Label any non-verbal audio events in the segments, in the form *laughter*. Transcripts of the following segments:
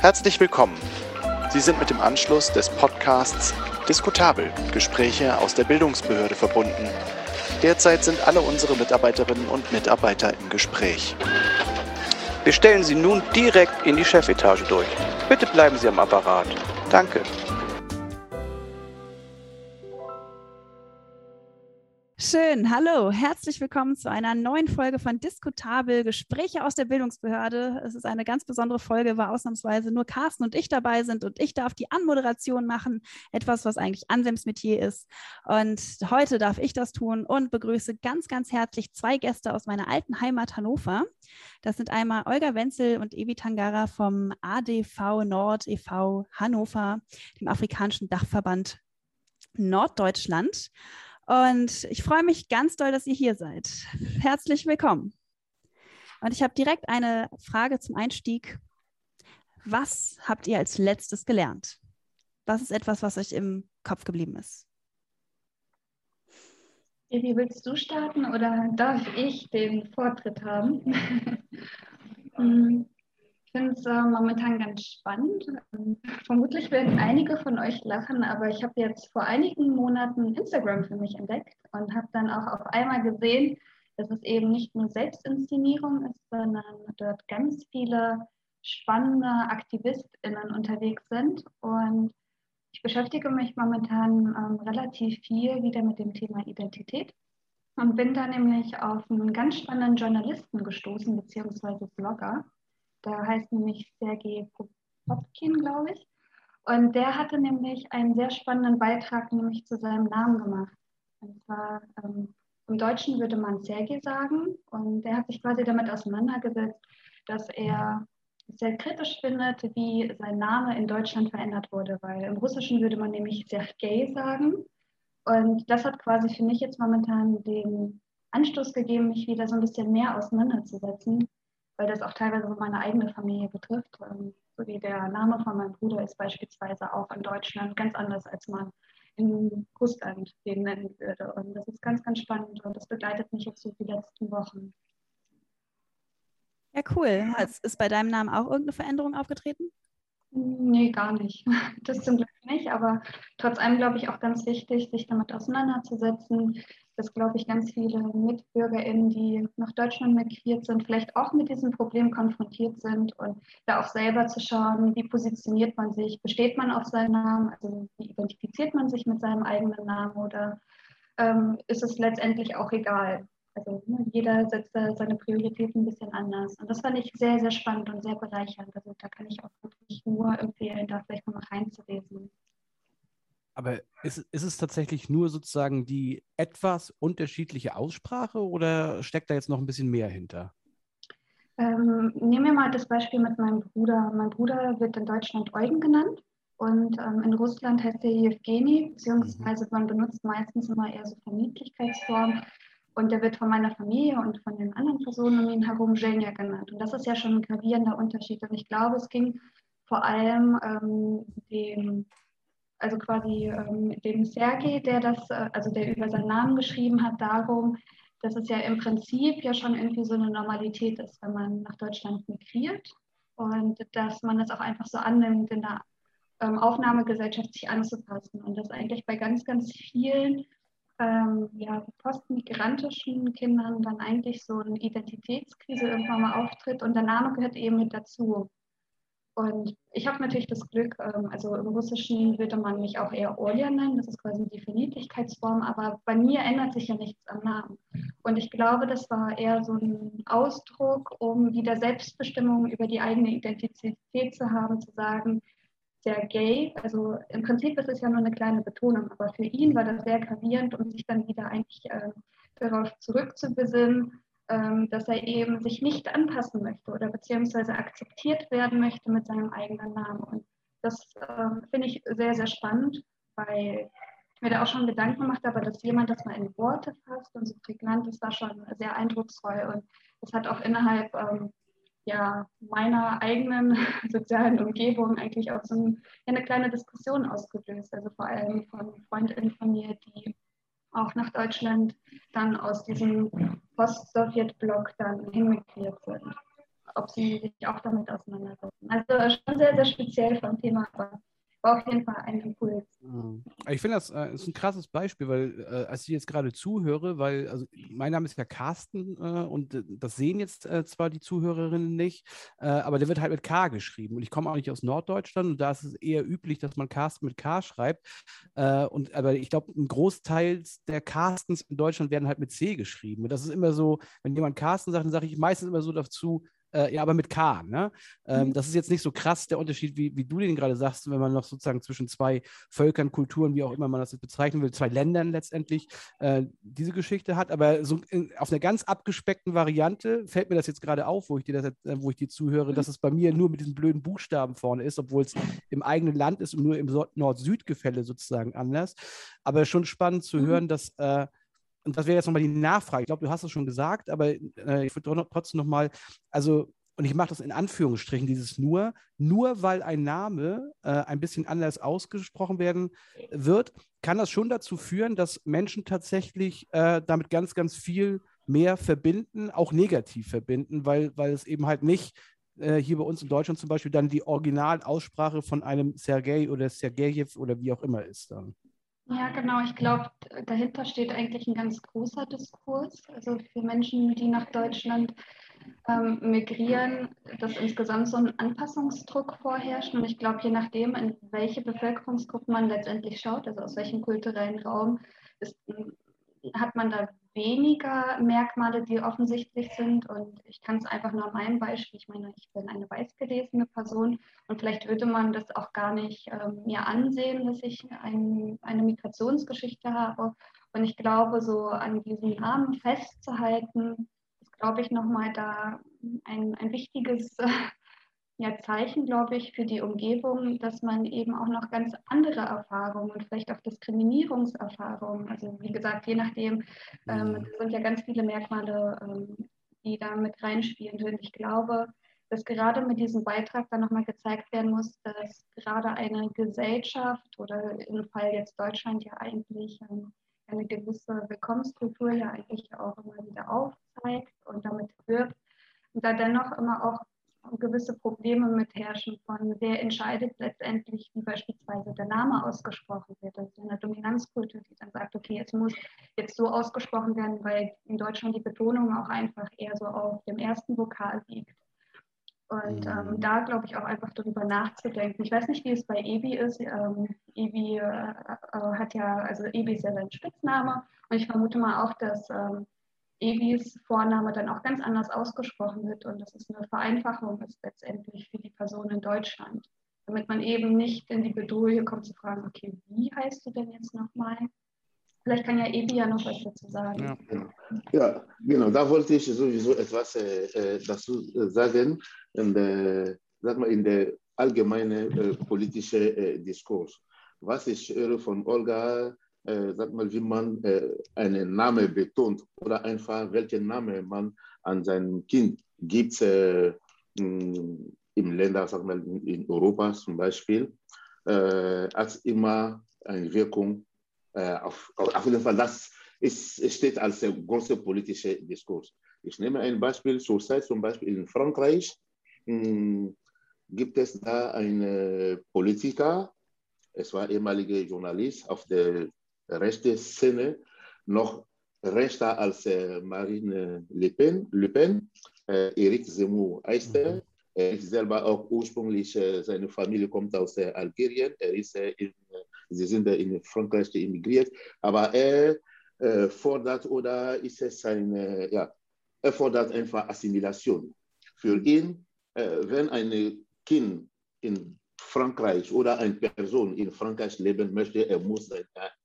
Herzlich willkommen. Sie sind mit dem Anschluss des Podcasts Diskutabel Gespräche aus der Bildungsbehörde verbunden. Derzeit sind alle unsere Mitarbeiterinnen und Mitarbeiter im Gespräch. Wir stellen Sie nun direkt in die Chefetage durch. Bitte bleiben Sie am Apparat. Danke. Schön, hallo, herzlich willkommen zu einer neuen Folge von Diskutabel Gespräche aus der Bildungsbehörde. Es ist eine ganz besondere Folge, weil ausnahmsweise nur Carsten und ich dabei sind und ich darf die Anmoderation machen, etwas, was eigentlich Ansems Metier ist. Und heute darf ich das tun und begrüße ganz, ganz herzlich zwei Gäste aus meiner alten Heimat Hannover. Das sind einmal Olga Wenzel und Evi Tangara vom ADV Nord e.V. Hannover, dem afrikanischen Dachverband Norddeutschland. Und ich freue mich ganz doll, dass ihr hier seid. Herzlich willkommen. Und ich habe direkt eine Frage zum Einstieg. Was habt ihr als letztes gelernt? Was ist etwas, was euch im Kopf geblieben ist? Wie willst du starten oder darf ich den Vortritt haben? *laughs* Finde es äh, momentan ganz spannend. Ähm, vermutlich werden einige von euch lachen, aber ich habe jetzt vor einigen Monaten Instagram für mich entdeckt und habe dann auch auf einmal gesehen, dass es eben nicht nur Selbstinszenierung ist, sondern dort ganz viele spannende AktivistInnen unterwegs sind. Und ich beschäftige mich momentan ähm, relativ viel wieder mit dem Thema Identität und bin da nämlich auf einen ganz spannenden Journalisten gestoßen, beziehungsweise Blogger, der heißt nämlich Sergei Popkin, glaube ich. Und der hatte nämlich einen sehr spannenden Beitrag nämlich zu seinem Namen gemacht. Und zwar ähm, im Deutschen würde man Sergei sagen. Und der hat sich quasi damit auseinandergesetzt, dass er sehr kritisch findet, wie sein Name in Deutschland verändert wurde, weil im Russischen würde man nämlich Sergei sagen. Und das hat quasi für mich jetzt momentan den Anstoß gegeben, mich wieder so ein bisschen mehr auseinanderzusetzen weil das auch teilweise meine eigene Familie betrifft. Ähm, so wie der Name von meinem Bruder ist beispielsweise auch in Deutschland ganz anders, als man in Russland den nennen würde. Und das ist ganz, ganz spannend und das begleitet mich jetzt so die letzten Wochen. Ja, cool. Ist bei deinem Namen auch irgendeine Veränderung aufgetreten? Nee, gar nicht. *laughs* Das zum Glück nicht, aber trotz allem glaube ich auch ganz wichtig, sich damit auseinanderzusetzen, dass, glaube ich, ganz viele MitbürgerInnen, die nach Deutschland migriert sind, vielleicht auch mit diesem Problem konfrontiert sind und da auch selber zu schauen, wie positioniert man sich, besteht man auf seinen Namen, also wie identifiziert man sich mit seinem eigenen Namen oder ähm, ist es letztendlich auch egal. Also ne, jeder setzt da seine Prioritäten ein bisschen anders. Und das fand ich sehr, sehr spannend und sehr bereichernd. Also da kann ich auch wirklich nur empfehlen, da vielleicht mal reinzulesen. Aber ist, ist es tatsächlich nur sozusagen die etwas unterschiedliche Aussprache oder steckt da jetzt noch ein bisschen mehr hinter? Ähm, nehmen wir mal das Beispiel mit meinem Bruder. Mein Bruder wird in Deutschland Eugen genannt und ähm, in Russland heißt er Evgeny, beziehungsweise mhm. man benutzt meistens immer eher so Verniedlichkeitsformen. Und der wird von meiner Familie und von den anderen Personen um ihn herum Женя genannt. Und das ist ja schon ein gravierender Unterschied. Und ich glaube, es ging vor allem ähm, dem also quasi ähm, dem Sergei, der das, äh, also der über seinen Namen geschrieben hat, darum, dass es ja im Prinzip ja schon irgendwie so eine Normalität ist, wenn man nach Deutschland migriert und dass man das auch einfach so annimmt, in der ähm, Aufnahmegesellschaft sich anzupassen und dass eigentlich bei ganz, ganz vielen ähm, ja, postmigrantischen Kindern dann eigentlich so eine Identitätskrise irgendwann mal auftritt und der Name gehört eben mit dazu. Und ich habe natürlich das Glück, ähm, also im Russischen würde man mich auch eher Olja nennen, das ist quasi die Verniedlichkeitsform, aber bei mir ändert sich ja nichts am Namen. Und ich glaube, das war eher so ein Ausdruck, um wieder Selbstbestimmung über die eigene Identität zu haben, zu sagen, sehr gay. Also im Prinzip ist es ja nur eine kleine Betonung, aber für ihn war das sehr gravierend, um sich dann wieder eigentlich äh, darauf zurückzubesinnen, dass er eben sich nicht anpassen möchte oder beziehungsweise akzeptiert werden möchte mit seinem eigenen Namen. Und das ähm, finde ich sehr, sehr spannend, weil ich mir da auch schon Gedanken gemacht habe, dass jemand das mal in Worte fasst und so prägnant ist, war schon sehr eindrucksvoll. Und das hat auch innerhalb ähm, ja, meiner eigenen *laughs* sozialen Umgebung eigentlich auch so ein, eine kleine Diskussion ausgelöst. Also vor allem von Freundinnen von mir, die auch nach Deutschland dann aus diesem Post-Sowjet-Block dann hinmigriert sind. ob sie sich auch damit auseinandersetzen. Also schon sehr, sehr speziell vom Thema, aber war auf jeden Fall ein Impuls. Ich finde, das äh, ist ein krasses Beispiel, weil äh, als ich jetzt gerade zuhöre, weil also mein Name ist ja Carsten äh, und äh, das sehen jetzt äh, zwar die Zuhörerinnen nicht, äh, aber der wird halt mit K geschrieben und ich komme auch nicht aus Norddeutschland und da ist es eher üblich, dass man Carsten mit K schreibt. und aber ich glaube, ein Großteil der Carstens in Deutschland werden halt mit C geschrieben. Und das ist immer so, wenn jemand Carsten sagt, dann sage ich meistens immer so dazu, äh, ja, aber mit K. Ne? Ähm, mhm. Das ist jetzt nicht so krass der Unterschied, wie, wie du den gerade sagst, wenn man noch sozusagen zwischen zwei Völkern, Kulturen, wie auch immer man das jetzt bezeichnen will, zwei Ländern letztendlich äh, diese Geschichte hat. Aber so in, auf einer ganz abgespeckten Variante fällt mir das jetzt gerade auf, wo ich dir das, äh, wo ich dir zuhöre, dass es bei mir nur mit diesen blöden Buchstaben vorne ist, obwohl es im eigenen Land ist und nur im Nord-Süd-Gefälle sozusagen anders. Aber schon spannend zu mhm. hören, dass äh, und das wäre jetzt nochmal die Nachfrage. Ich glaube, du hast es schon gesagt, aber äh, ich würde trotzdem nochmal, also, und ich mache das in Anführungsstrichen, dieses nur, nur weil ein Name äh, ein bisschen anders ausgesprochen werden wird, kann das schon dazu führen, dass Menschen tatsächlich äh, damit ganz, ganz viel mehr verbinden, auch negativ verbinden, weil, weil es eben halt nicht äh, hier bei uns in Deutschland zum Beispiel dann die Originalaussprache von einem Sergei oder Sergejew oder wie auch immer ist dann. Ja, genau. Ich glaube, dahinter steht eigentlich ein ganz großer Diskurs. Also für Menschen, die nach Deutschland ähm, migrieren, dass insgesamt so ein Anpassungsdruck vorherrscht. Und ich glaube, je nachdem, in welche Bevölkerungsgruppen man letztendlich schaut, also aus welchem kulturellen Raum, ist, hat man da weniger Merkmale, die offensichtlich sind. Und ich kann es einfach nur an meinem Beispiel, ich meine, ich bin eine weißgelesene Person und vielleicht würde man das auch gar nicht ähm, mir ansehen, dass ich ein, eine Migrationsgeschichte habe. Und ich glaube, so an diesen Namen festzuhalten, ist, glaube ich, nochmal da ein, ein wichtiges *laughs* ja, Zeichen, glaube ich, für die Umgebung, dass man eben auch noch ganz andere Erfahrungen und vielleicht auch Diskriminierungserfahrungen, also wie gesagt, je nachdem, ähm, mhm. sind ja ganz viele Merkmale, ähm, die da mit reinspielen. Und ich glaube, dass gerade mit diesem Beitrag dann nochmal gezeigt werden muss, dass gerade eine Gesellschaft oder im Fall jetzt Deutschland ja eigentlich ähm, eine gewisse Willkommenskultur ja eigentlich auch immer wieder aufzeigt und damit wirbt und da dennoch immer auch gewisse Probleme mit herrschen von wer entscheidet letztendlich, wie beispielsweise der Name ausgesprochen wird. Das ist eine Dominanzkultur, die dann sagt, okay, es muss jetzt so ausgesprochen werden, weil in Deutschland die Betonung auch einfach eher so auf dem ersten Vokal liegt. Und ähm, mhm. da glaube ich auch einfach darüber nachzudenken. Ich weiß nicht, wie es bei Ebi ist. Ähm, Ebi äh, äh, hat ja, also Ebi ist ja sein Spitzname und ich vermute mal auch, dass ähm, Evis Vorname dann auch ganz anders ausgesprochen wird und dass es eine Vereinfachung ist letztendlich für die Person in Deutschland. Damit man eben nicht in die Bedrohung kommt zu fragen, okay, wie heißt du denn jetzt nochmal? Vielleicht kann ja Ebi ja noch was dazu sagen. Ja, ja genau, da wollte ich sowieso etwas äh, äh dazu äh, sagen. In der, sag mal, in der allgemeinen äh, politischen äh, Diskurs. Was ich höre von Olga äh, sag mal, wie man äh, einen Namen betont oder einfach welchen Namen man an sein Kind gibt äh, im Länder, sag mal, in Europa zum Beispiel, äh, hat immer eine Wirkung. Äh, auf, auf jeden Fall, das ist, steht als der große politische Diskurs. Ich nehme ein Beispiel, zurzeit zum Beispiel in Frankreich mh, hm, gibt es da einen Politiker, es war ehemaliger Journalist auf der rechte Szene noch rechter als äh, Marine Le Pen, Le Pen äh, Eric Zemmour heißt er. Mhm. Er ist selber auch ursprünglich, äh, seine Familie kommt aus äh, Algerien. Er ist, äh, in, äh, sie sind in Frankreich emigriert, aber er fordert oder ist es eine, ja, er fordert einfach Assimilation. Für ihn, wenn ein Kind in Frankreich oder eine Person in Frankreich leben möchte, er muss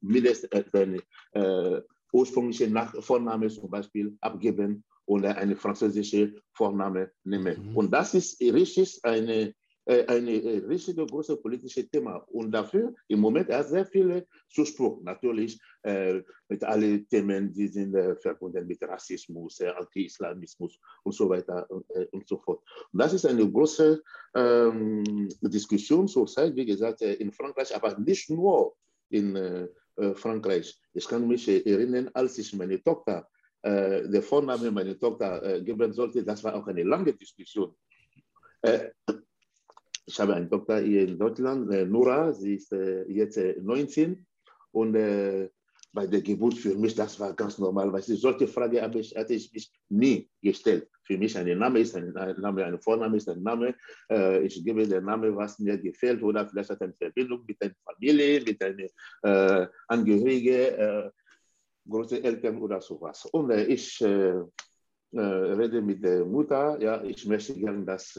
mindestens seine äh, ursprüngliche Nach Vorname zum Beispiel abgeben oder eine französische Vorname nehmen. Mhm. Und das ist richtig eine äh, ein äh, richtige große politische Thema. Und dafür im Moment hat sehr viele Zuspruch, natürlich äh, mit allen Themen, die sind äh, verbunden mit Rassismus, äh, Anti-Islamismus und so weiter und, äh, und, so fort. Und das ist eine große ähm, Diskussion zurzeit, wie gesagt, in Frankreich, aber nicht nur in Frankreich. Ich kann mich erinnern, als ich meine Tochter äh, der Vorname meiner Tochter äh, geben sollte, das war auch eine lange Diskussion. Äh, ich habe eine Tochter hier in Deutschland, äh, Nora, sie ist äh, jetzt 19 und bei der Geburt für mich, das war ganz normal. Weil solche Frage habe ich, hatte ich mich nie gestellt. Für mich ein Name ist ein Name, ein Vorname ist ein Name. Äh, ich gebe den Namen, was mir gefällt oder vielleicht hat eine Verbindung mit einer Familie, mit einer äh, Angehörige, äh, große Eltern oder sowas. Und äh, ich äh, äh, rede mit der Mutter, ja, ich möchte gerne, dass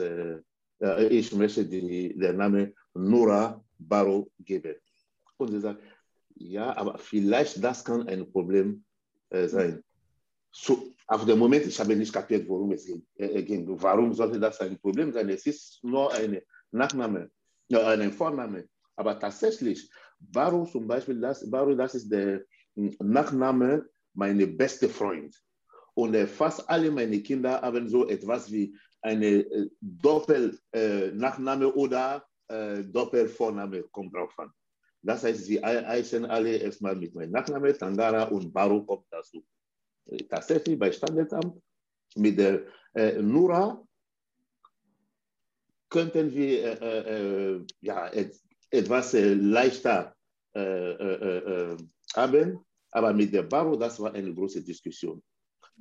ich möchte die, den Namen Nora Barrow geben. Und sie sagt, ja, aber vielleicht das kann ein Problem äh, sein. So, auf dem Moment, ich habe nicht kapiert, worum es äh, ging. Warum sollte das ein Problem sein? Es ist nur ein Nachname, ja, ein Vorname. Aber tatsächlich, Baro zum Beispiel, das, Baro, das ist der hm, Nachname meiner beste Freund. Und äh, fast alle meine Kinder haben so etwas wie eine äh, Doppel-Nachname äh, oder äh, Doppel-Vorname, kommt drauf an. Das heißt, sie heißen alle erstmal mit meinem Nachnamen, Tangara und Baro kommt dazu. Tatsächlich bei Standesamt mit der äh, Nura könnten wir äh, äh, ja, et, etwas leichter haben, aber mit der Baro, das war eine große Diskussion.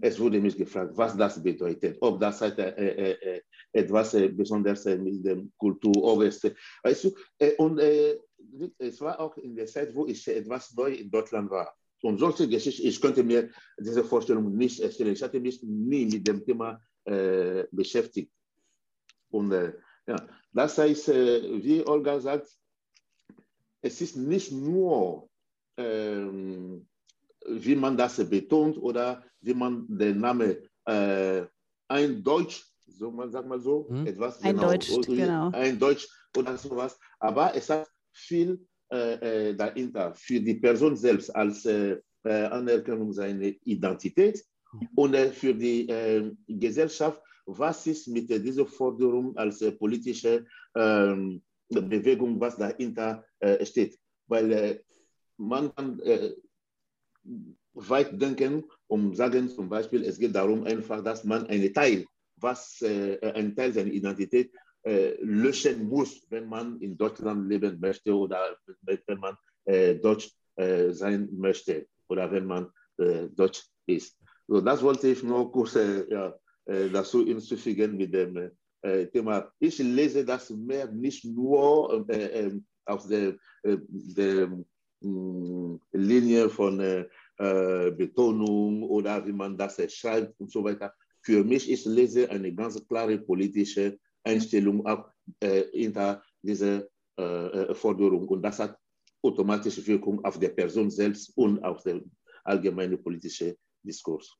Es wurde mich gefragt, was das bedeutet, ob das halt, etwas Besonderes mit der Kultur, ob es, weißt du, und es war auch in der Zeit, wo ich etwas neu in Deutschland war. Und solche Geschichten, ich könnte mir diese Vorstellung nicht erstellen. Ich hatte mich nie mit dem Thema äh, beschäftigt. Und äh, ja, das heißt, äh, wie Olga sagt, es ist nicht nur, ähm, wie man das betont oder wie man den Namen äh, ein Deutsch, so man sagt mal so, hm. etwas ein genau, Deutsch, genau. ein Deutsch oder sowas, aber es hat viel äh, äh, dahinter für die Person selbst als äh, äh Anerkennung seiner Identität und äh, für die äh, Gesellschaft, was ist mit dieser Forderung als politische ähm, Bewegung, was dahinter steht. Weil man kann weit denken und sagen zum Beispiel, es geht darum einfach, dass man einen Teil, was ein Teil seiner Identität äh, löschen muss, wenn man in Deutschland leben möchte oder wenn man äh, Deutsch äh, sein möchte oder wenn man äh, Deutsch ist. So, das wollte ich nur kurz äh, ja, äh, dazu hinzufügen mit dem Thema. Ich lese das mehr nicht nur aus der, der Linie von Betonung oder wie man das schreibt und so weiter. Für mich, ich lese eine ganz klare politische Einstellung auch äh, hinter dieser äh, äh, Forderung. Und das hat automatische Wirkung auf der Person selbst und auf den allgemeinen politischen Diskurs.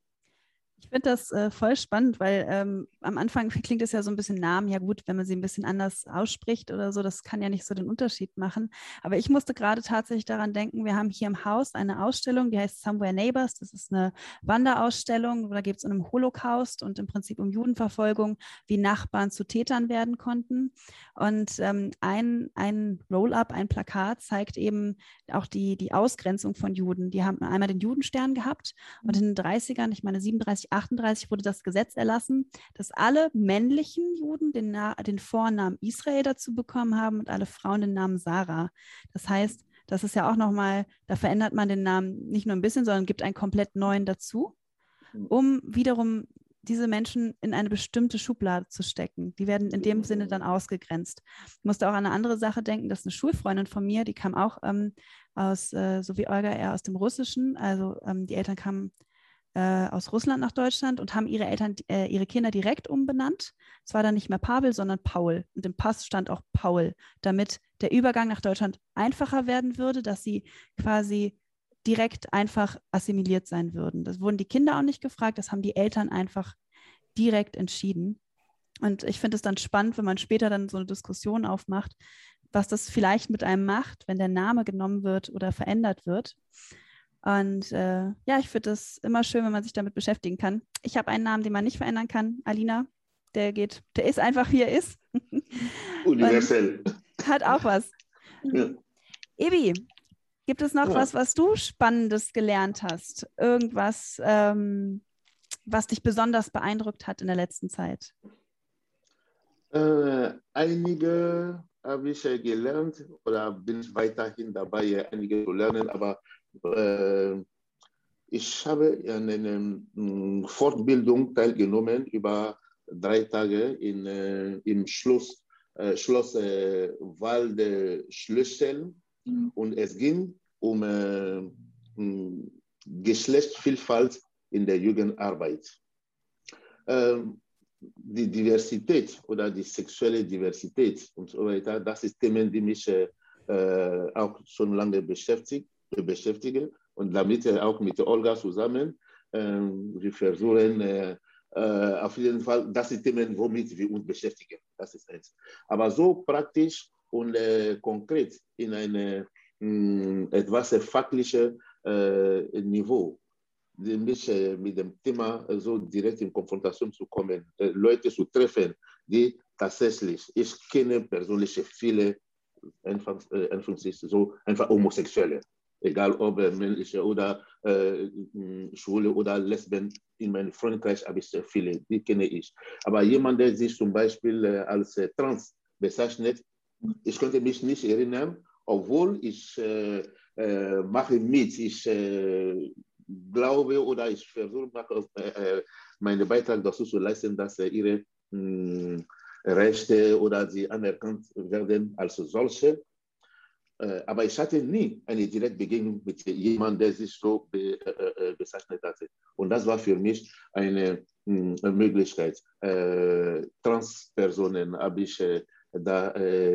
Ich finde das äh, voll spannend, weil ähm, am Anfang klingt es ja so ein bisschen Namen. Ja gut, wenn man sie ein bisschen anders ausspricht oder so, das kann ja nicht so den Unterschied machen. Aber ich musste gerade tatsächlich daran denken, wir haben hier im Haus eine Ausstellung, die heißt Somewhere Neighbors. Das ist eine Wanderausstellung. Da geht es um den Holocaust und im Prinzip um Judenverfolgung, wie Nachbarn zu Tätern werden konnten. Und ähm, ein, ein Roll-up, ein Plakat zeigt eben auch die, die Ausgrenzung von Juden. Die haben einmal den Judenstern gehabt und in den 30ern, ich meine 37, 1938 wurde das Gesetz erlassen, dass alle männlichen Juden den, den Vornamen Israel dazu bekommen haben und alle Frauen den Namen Sarah. Das heißt, das ist ja auch nochmal, da verändert man den Namen nicht nur ein bisschen, sondern gibt einen komplett neuen dazu, mhm. um wiederum diese Menschen in eine bestimmte Schublade zu stecken. Die werden in dem Sinne dann ausgegrenzt. Ich musste auch an eine andere Sache denken, dass eine Schulfreundin von mir, die kam auch ähm, aus, äh, so wie Olga, eher aus dem Russischen. Also ähm, die Eltern kamen äh, aus Russland nach Deutschland und haben ihre Eltern, äh, ihre Kinder direkt umbenannt. Es war dann nicht mehr Pavel, sondern Paul. Und im Pass stand auch Paul, damit der Übergang nach Deutschland einfacher werden würde, dass sie quasi direkt einfach assimiliert sein würden. Das wurden die Kinder auch nicht gefragt, das haben die Eltern einfach direkt entschieden. Und ich finde es dann spannend, wenn man später dann so eine Diskussion aufmacht, was das vielleicht mit einem macht, wenn der Name genommen wird oder verändert wird. Und äh, ja, ich finde es immer schön, wenn man sich damit beschäftigen kann. Ich habe einen Namen, den man nicht verändern kann. Alina, der geht, der ist einfach, wie er ist. *laughs* Universell. hat auch was. Ja. Ebi, gibt es noch ja. was, was du Spannendes gelernt hast? Irgendwas, ähm, was dich besonders beeindruckt hat in der letzten Zeit? Äh, einige habe ich gelernt oder bin ich weiterhin dabei, einige zu lernen, aber ich habe an einer hm, Fortbildung teilgenommen über drei Tage in, äh, im Schloss, äh, Schloss äh, Waldschlüssel mhm. und es ging um äh, hm, Geschlechtsvielfalt in der Jugendarbeit. Ähm, die Diversität oder die sexuelle Diversität und so weiter, das ist Themen, die mich äh, auch schon lange beschäftigt, beschäftigen. Und damit auch mit Olga zusammen, äh, wir versuchen äh, äh, auf jeden Fall, das sind Themen, womit wir uns beschäftigen. Das ist eins. Aber so praktisch und äh, konkret in einem hm, etwas fachlichen Niveau mich mit dem Thema so direkt in Konfrontation zu kommen, Leute zu treffen, die tatsächlich, ich kenne persönlich viele einfach, so einfach Homosexuelle, egal ob männliche oder äh, Schwule oder Lesben, in meinem Freundeskreis habe ich viele, die kenne ich. Aber jemand, der sich zum Beispiel als trans bezeichnet, ich könnte mich nicht erinnern, obwohl ich äh, äh, mache mit, ich glaube oder ich versuche äh, äh, meinen Beitrag dazu zu leisten, dass äh, ihre Rechte oder sie anerkannt werden als solche. Äh, aber ich hatte nie eine direkte Begegnung mit jemandem, der sich so be, äh, bezeichnet hatte. Und das war für mich eine, mh, hm, Möglichkeit. Äh, Transpersonen habe ich da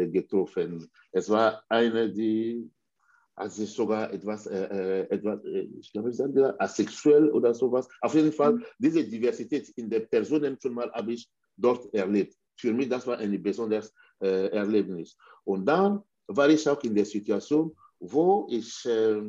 getroffen. Es war eine, die also sogar etwas, äh, äh, etwas äh, ich glaube, ich sage asexuell oder sowas. Auf jeden Fall, mhm. diese Diversität in der Personen schon mal habe ich dort erlebt. Für mich, das war ein besonderes äh, Erlebnis. Und dann war ich auch in der Situation, wo ich äh,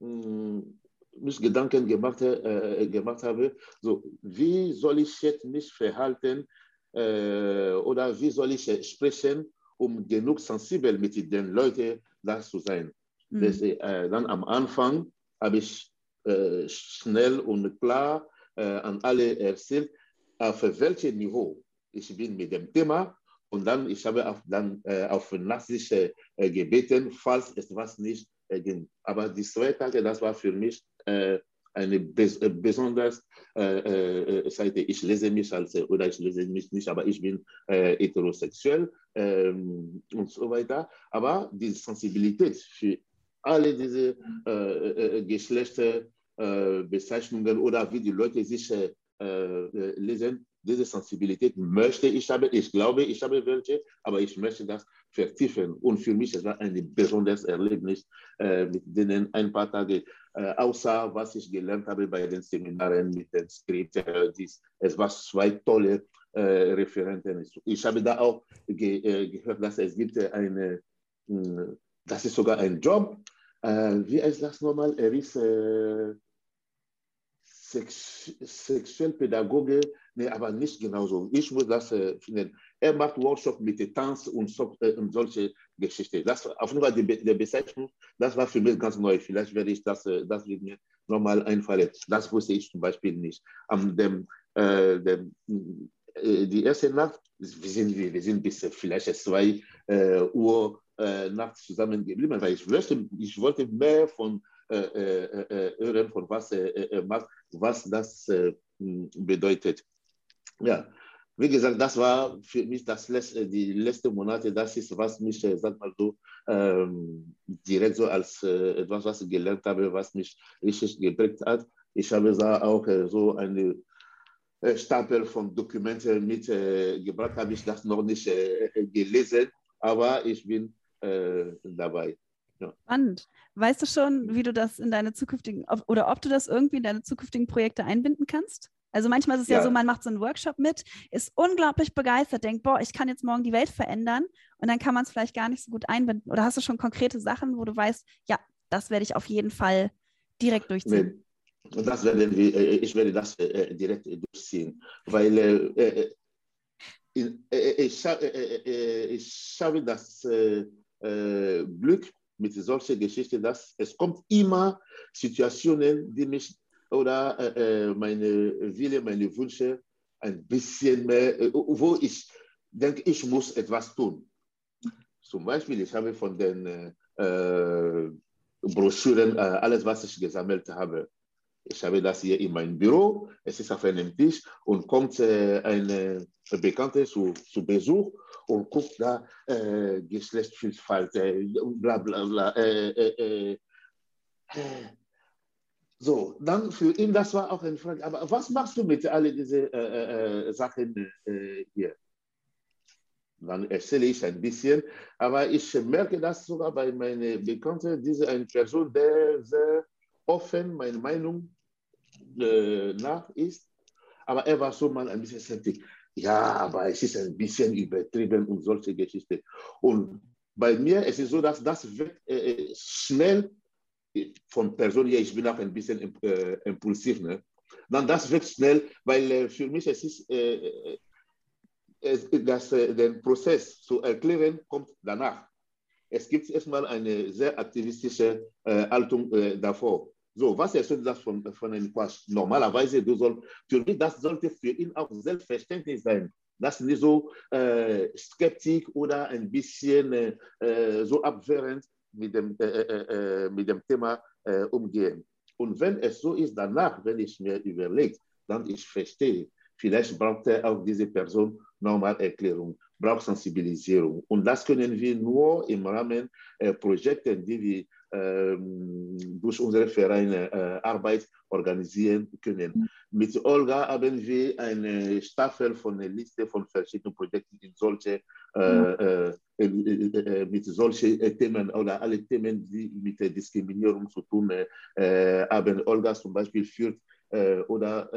mich Gedanken gemacht, äh, gemacht habe, so, wie soll ich jetzt mich verhalten oder wie soll ich sprechen, um genug sensibel mit den Leuten da zu sein. Mhm. Das, äh, dann am Anfang habe ich äh, schnell und klar äh, an alle erzählt, auf welchem Niveau ich bin mit dem Thema und dann ich habe auf, dann äh, auf Nachsicht äh, gebeten, falls es was nicht äh, ging. Aber die zwei Tage, das war für mich eine bes besonders Seite. Ich lese mich als, oder ich lese mich nicht, aber ich bin heterosexuell ähm, und so weiter. Aber die Sensibilität für alle diese äh, äh, äh Geschlechterbezeichnungen äh, oder wie die Leute sich äh, äh, lesen, diese Sensibilität möchte ich haben. Ich glaube, ich habe welche, aber ich möchte das vertiefen. Und für mich es war ein besonderes Erlebnis, mit denen ein paar Tage, außer was ich gelernt habe bei den Seminaren mit den Skript, es war zwei tolle Referenten. Ich habe da auch ge gehört, dass es gibt eine hm, das ist sogar ein Job. Äh, wie heißt das nochmal? Er ist äh, Sex Sexuellpädagoge, nee, aber nicht genauso. Ich muss das äh, finden. Er macht Workshops mit Tanz und, so, äh, und solche Geschichten. Das auf jeden Fall die, die, Bezeichnung, das war für mich ganz neu. Vielleicht werde ich das, äh, das wird mir nochmal einfallen. Das wusste ich zum Beispiel nicht. Am dem, äh, dem die erste Nacht, wir sind, wir sind bis vielleicht zwei Uhr äh, nachts zusammengeblieben, weil ich wollte, ich wollte mehr von äh, äh, äh hören, von was was das bedeutet. Ja, wie gesagt, das war für mich das letzte, die letzten Monate, das ist, was mich, sag mal so, ähm, direkt so als äh, etwas, was ich gelernt habe, was mich richtig geprägt hat. Ich habe da auch äh, so eine Stapel von Dokumenten mitgebracht, habe ich das noch nicht gelesen, aber ich bin äh, dabei. Ja. Spannend. Weißt du schon, wie du das in deine zukünftigen oder ob du das irgendwie in deine zukünftigen Projekte einbinden kannst? Also manchmal ist es ja. ja, so, man macht so einen Workshop mit, ist unglaublich begeistert, denkt, boah, ich kann jetzt morgen die Welt verändern und dann kann man es vielleicht gar nicht so gut einbinden. Oder hast du schon konkrete Sachen, wo du weißt, ja, das werde ich auf jeden Fall direkt durchziehen? Das werden wir, äh, ich werde das äh, direkt durchziehen, weil äh, ich, ich habe das äh, Glück mit solchen Geschichten, dass es kommt immer Situationen, die mich oder äh, meine Wille, meine Wünsche ein bisschen mehr, wo ich denke, ich muss etwas tun. Zum Beispiel, ich habe von den äh, Broschüren äh, alles, was ich gesammelt habe. Ich habe das hier in meinem Büro, es ist auf einem Tisch und kommt äh, eine Bekannte zu, zu Besuch und guckt da äh, Geschlechtsvielfalt, äh, bla bla bla. Äh, so, dann für ihn, das war auch eine Frage, aber was machst du mit all diesen Sachen hier? dann erzähle ich ein bisschen. Aber ich merke das sogar bei meinen Bekannten, diese eine Person, der sehr offen meine Meinung äh, nach ist. Aber er war so mal ein bisschen skeptisch. Ja, aber es ist ein bisschen übertrieben und solche Geschichten. Und bei mir es ist so, dass das wird äh, schnell von Person hier, ich bin auch ein bisschen äh, impulsiv, ne? dann das wird schnell, weil äh, für mich es ist äh, das, äh, den Prozess zu erklären kommt danach. Es gibt erstmal eine sehr aktivistische äh, Haltung äh, davor. So, was erzählt das von, von einem Quatsch? Normalerweise, du soll, für mich, das sollte für ihn auch selbstverständlich sein, dass nicht so äh, skeptisch oder ein bisschen äh, äh so abwehrend mit dem, äh, mit dem Thema umgehen. Und wenn es so ist, danach, wenn ich mir überlege, dann ich verstehe, vielleicht braucht auch diese Person Normalerklärung, braucht Sensibilisierung. Und das können wir nur im Rahmen äh, Projekte, die wir Ehm, durch unsere Vereine eh, Arbeit organisieren können. Mit Olga haben wir eine eh, Staffel von einer Liste von verschiedenen Projekten in solche, mhm. äh, mit solchen Themen oder alle Themen, die mit der Diskriminierung zu tun äh, haben. Eh, Olga zum Beispiel führt äh, oder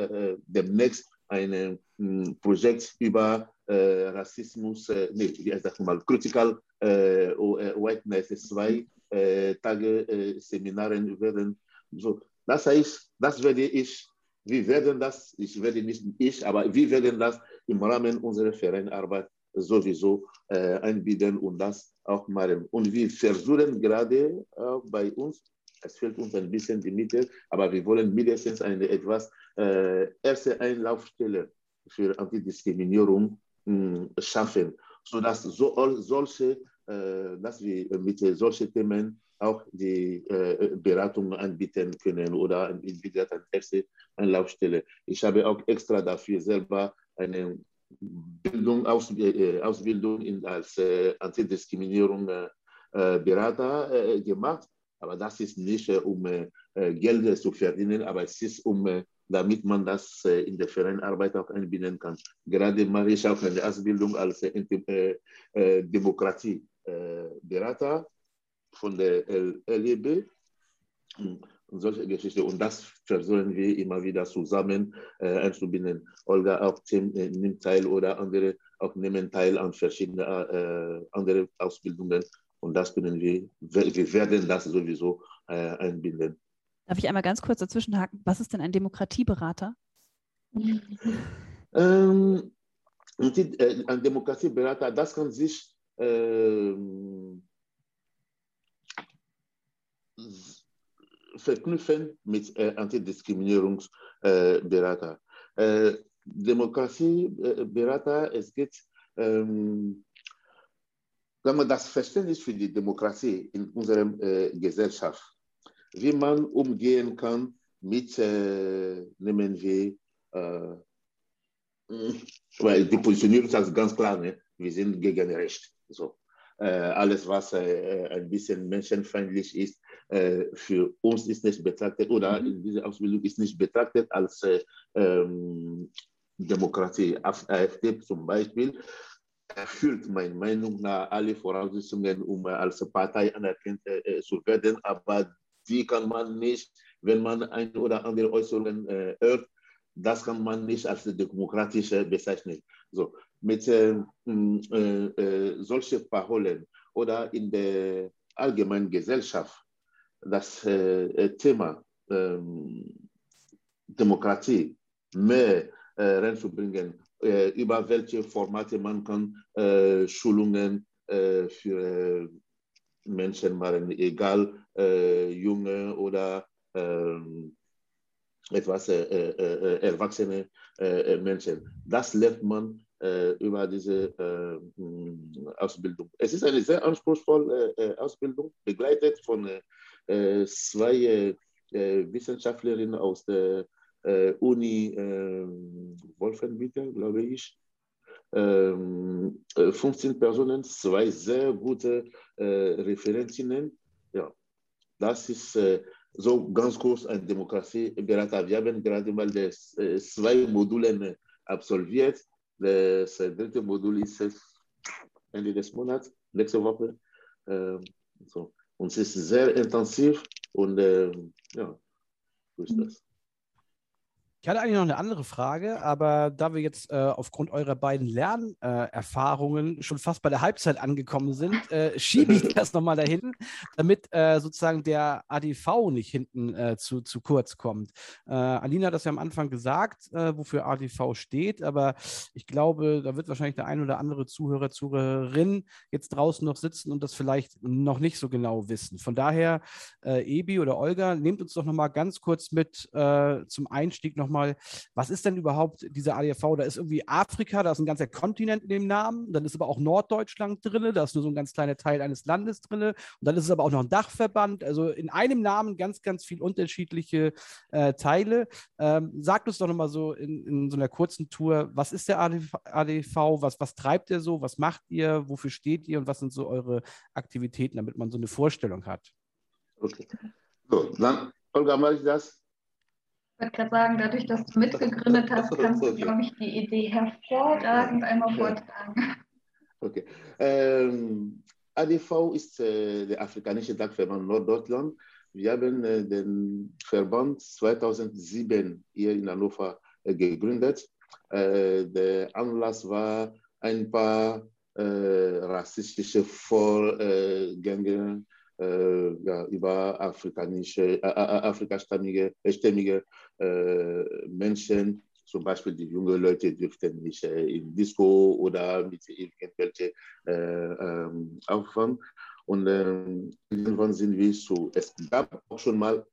demnächst ein mm, Projekt über Rassismus, nee, wie heißt das mal, Critical Whiteness 2 äh, Tage, äh, Seminaren werden. So. Das heißt, das werde ich, wir werden das, ich werde nicht ich, aber wir werden das im Rahmen unserer Vereinarbeit sowieso e, äh, einbieten und das auch machen. Und wir versuchen gerade äh, bei uns, es fehlt uns ein bisschen die Mittel, aber wir wollen mindestens eine etwas äh, erste Einlaufstelle für Antidiskriminierung mh, schaffen, sodass so, solche dass wir mit solchen Themen auch die äh, Beratung anbieten können oder wie gesagt eine erste Anlaufstelle. Ich habe auch extra dafür selber eine Bildung, Aus, äh, Ausbildung in, als äh, Antidiskriminierung äh, äh, Berater äh, gemacht, aber das ist nicht um Geld zu verdienen, aber es ist um damit man das äh, in der Vereinarbeit auch einbinden kann. Gerade mache ich auch eine Ausbildung als äh, äh, äh Demokratieberater von der LEB und solche Geschichten. Und das versuchen wir immer wieder zusammen äh, einzubinden. Olga auch äh, nimmt teil oder andere auch nehmen teil an verschiedenen äh, anderen Ausbildungen. Und das können wir, wir werden das sowieso einbinden. Darf ich einmal ganz kurz dazwischen haken? Was ist denn ein Demokratieberater? Ähm, äh, ein Demokratieberater, das kann sich ähm, verknüpfen mit äh, Antidiskriminierungsberater. Äh, äh, Demokratieberater, es geht ähm, das Verständnis für die Demokratie in unserer äh, Gesellschaft wie man umgehen kann mit, äh, nehmen wir, äh, weil die Positionierung ist ganz klar, ne? wir sind gegen Recht. So. Äh, alles, was äh, ein bisschen menschenfeindlich ist, äh, für uns ist nicht betrachtet oder mhm. in dieser Ausbildung ist nicht betrachtet als äh, ähm, Demokratie. AfD zum Beispiel erfüllt meiner Meinung nach alle Voraussetzungen, um als Partei anerkannt zu werden, aber die kann man nicht, wenn man ein oder andere Äußerungen äh, hört, das kann man nicht als demokratisch bezeichnen. So, mit äh, äh, äh, solchen Parolen oder in der allgemeinen Gesellschaft das äh, äh, Thema ähm, Demokratie mehr reinzubringen, über welche Formate man kann Schulungen für Menschen machen, egal äh, junge oder ähm, etwas erwachsene Menschen. Das lernt man über diese Ausbildung. Es ist eine sehr anspruchsvolle Ausbildung, begleitet von zwei Wissenschaftlerinnen aus der Uni Wolfenbüttel, glaube ich. 15 Personen, zwei sehr gute Referentinnen. Ja, das ist so ganz groß eine Demokratieberater. Wir haben gerade mal das, zwei Module absolviert. Das dritte Modul ist Ende des Monats, nächste Woche. So. Und es ist sehr intensiv und ja, so ist das. Ich hatte eigentlich noch eine andere Frage, aber da wir jetzt äh, aufgrund eurer beiden Lernerfahrungen äh, schon fast bei der Halbzeit angekommen sind, äh, schiebe ich das nochmal dahin, damit äh, sozusagen der ADV nicht hinten äh, zu, zu kurz kommt. Äh, Alina hat das ja am Anfang gesagt, wofür ADV steht, aber ich glaube, da wird wahrscheinlich der ein oder andere Zuhörer, Zuhörerin jetzt draußen noch sitzen und das vielleicht noch nicht so genau wissen. Von daher, Ebi oder Olga, nehmt uns doch nochmal ganz kurz mit zum Einstieg nochmal nochmal, was ist denn überhaupt diese ADV? Da ist irgendwie Afrika, da ist ein ganzer Kontinent in dem Namen, dann ist aber auch Norddeutschland drin, da ist nur so ein ganz kleiner Teil eines Landes drin und dann ist es aber auch noch ein Dachverband, also in einem Namen ganz, ganz viel unterschiedliche äh, Teile. Ähm, sagt uns doch nochmal so in, in, so einer kurzen Tour, was ist der ADV, ADV was, was treibt ihr so, was macht ihr, wofür steht ihr und was sind so eure Aktivitäten, damit man so eine Vorstellung hat? Okay. So, dann, Olga, mache ich das? Ich wollte gerade sagen, dadurch, dass du mitgegründet hast, kannst du, glaube ich, die Idee hervorragend einmal vortragen. Okay. Ähm, ADV ist äh, der afrikanische Dachverband Norddeutschland. Wir haben äh, den Verband 2007 hier in Hannover äh, gegründet. Äh, der Anlass war ein paar äh, rassistische Vorgänge äh, ja, über afrikanische, äh, äh afrikastämmige stämmige, äh, Menschen, zum Beispiel die jungen Leute dürften nicht äh, im Disco oder mit irgendwelchen äh, ähm, Aufwand. Und ähm, irgendwann sind wir so, es gab auch schon mal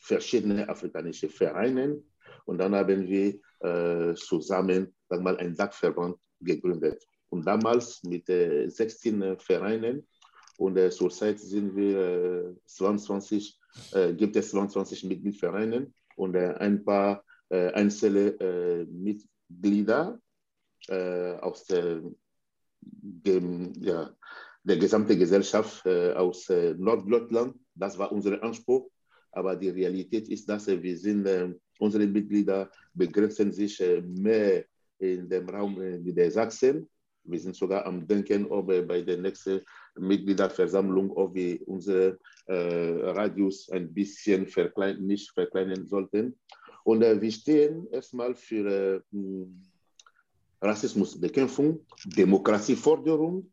verschiedene afrikanische Vereine und dann haben wir äh, zusammen sag mal, einen Dachverband gegründet. Und damals mit 16 Vereinen und äh, zurzeit sind wir äh, 22, äh, gibt es 22 Mitgliedvereine und äh, ein paar äh, einzelne äh, Mitglieder aus der, dem, ja, der gesamten Gesellschaft aus Norddeutschland. Das war unser Anspruch. Aber die Realität ist, dass wir sind, unsere Mitglieder begrenzen sich mehr in dem Raum der Sachsen. Wir sind sogar am Denken, ob bei der nächsten Mitgliederversammlung, ob wir unsere äh, Radius ein bisschen verklein, nicht verkleinern sollten. Und äh, wir stehen erstmal für äh, hm, Rassismusbekämpfung, Demokratieforderung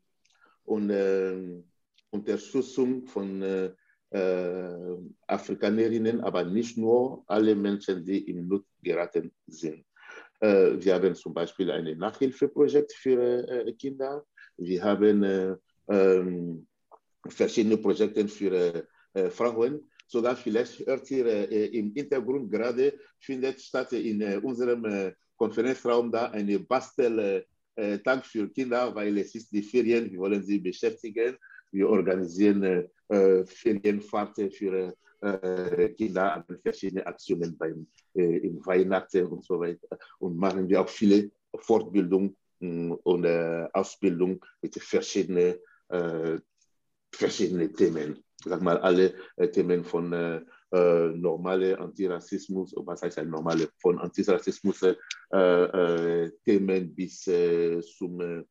und äh, Unterstützung von äh, äh, Afrikanerinnen, aber nicht nur alle Menschen, die in Not geraten sind. Äh, wir haben zum Beispiel ein Nachhilfeprojekt für Kinder. Wir haben ähm, verschiedene Projekte für äh, äh, Frauen. Sogar vielleicht hört ihr äh, im Hintergrund gerade, findet statt in unserem Konferenzraum da eine Bastel-Tag für Kinder, weil es ist die Ferien, wir wollen sie beschäftigen. Wir organisieren Ferienfahrten für Kinder an verschiedene Aktionen beim in Weihnachten und so weiter und machen wir auch viele Fortbildung mm, und Ausbildung mit verschiedenen äh, verschiedene Themen. Sag mal, alle äh, Themen von äh, äh normale Antirassismus, was heißt ein normale, von Antirassismus äh, äh, Themen bis zum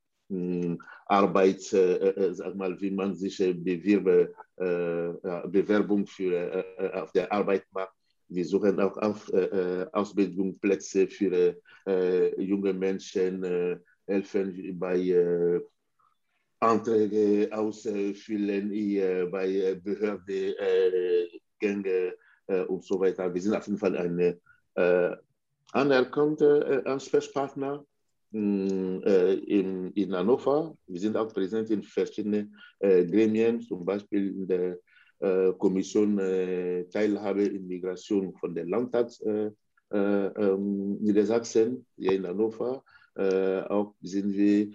Arbeit, sag mal, wie man sich bewirbe, Bewerbung für, auf der Arbeit macht. Wir suchen auch auf, Ausbildungsplätze für junge Menschen, helfen bei Anträge ausfüllen bei Behördengänge und so weiter. Wir sind auf jeden Fall ein äh, anerkannter Ansprechpartner äh, in, in Hannover. Wir sind auch präsent in verschiedenen äh, Gremien, zum Beispiel in der Kommission Teilhabe in Migration von der Landtag ähm, Niedersachsen, hier in Hannover. auch sind wir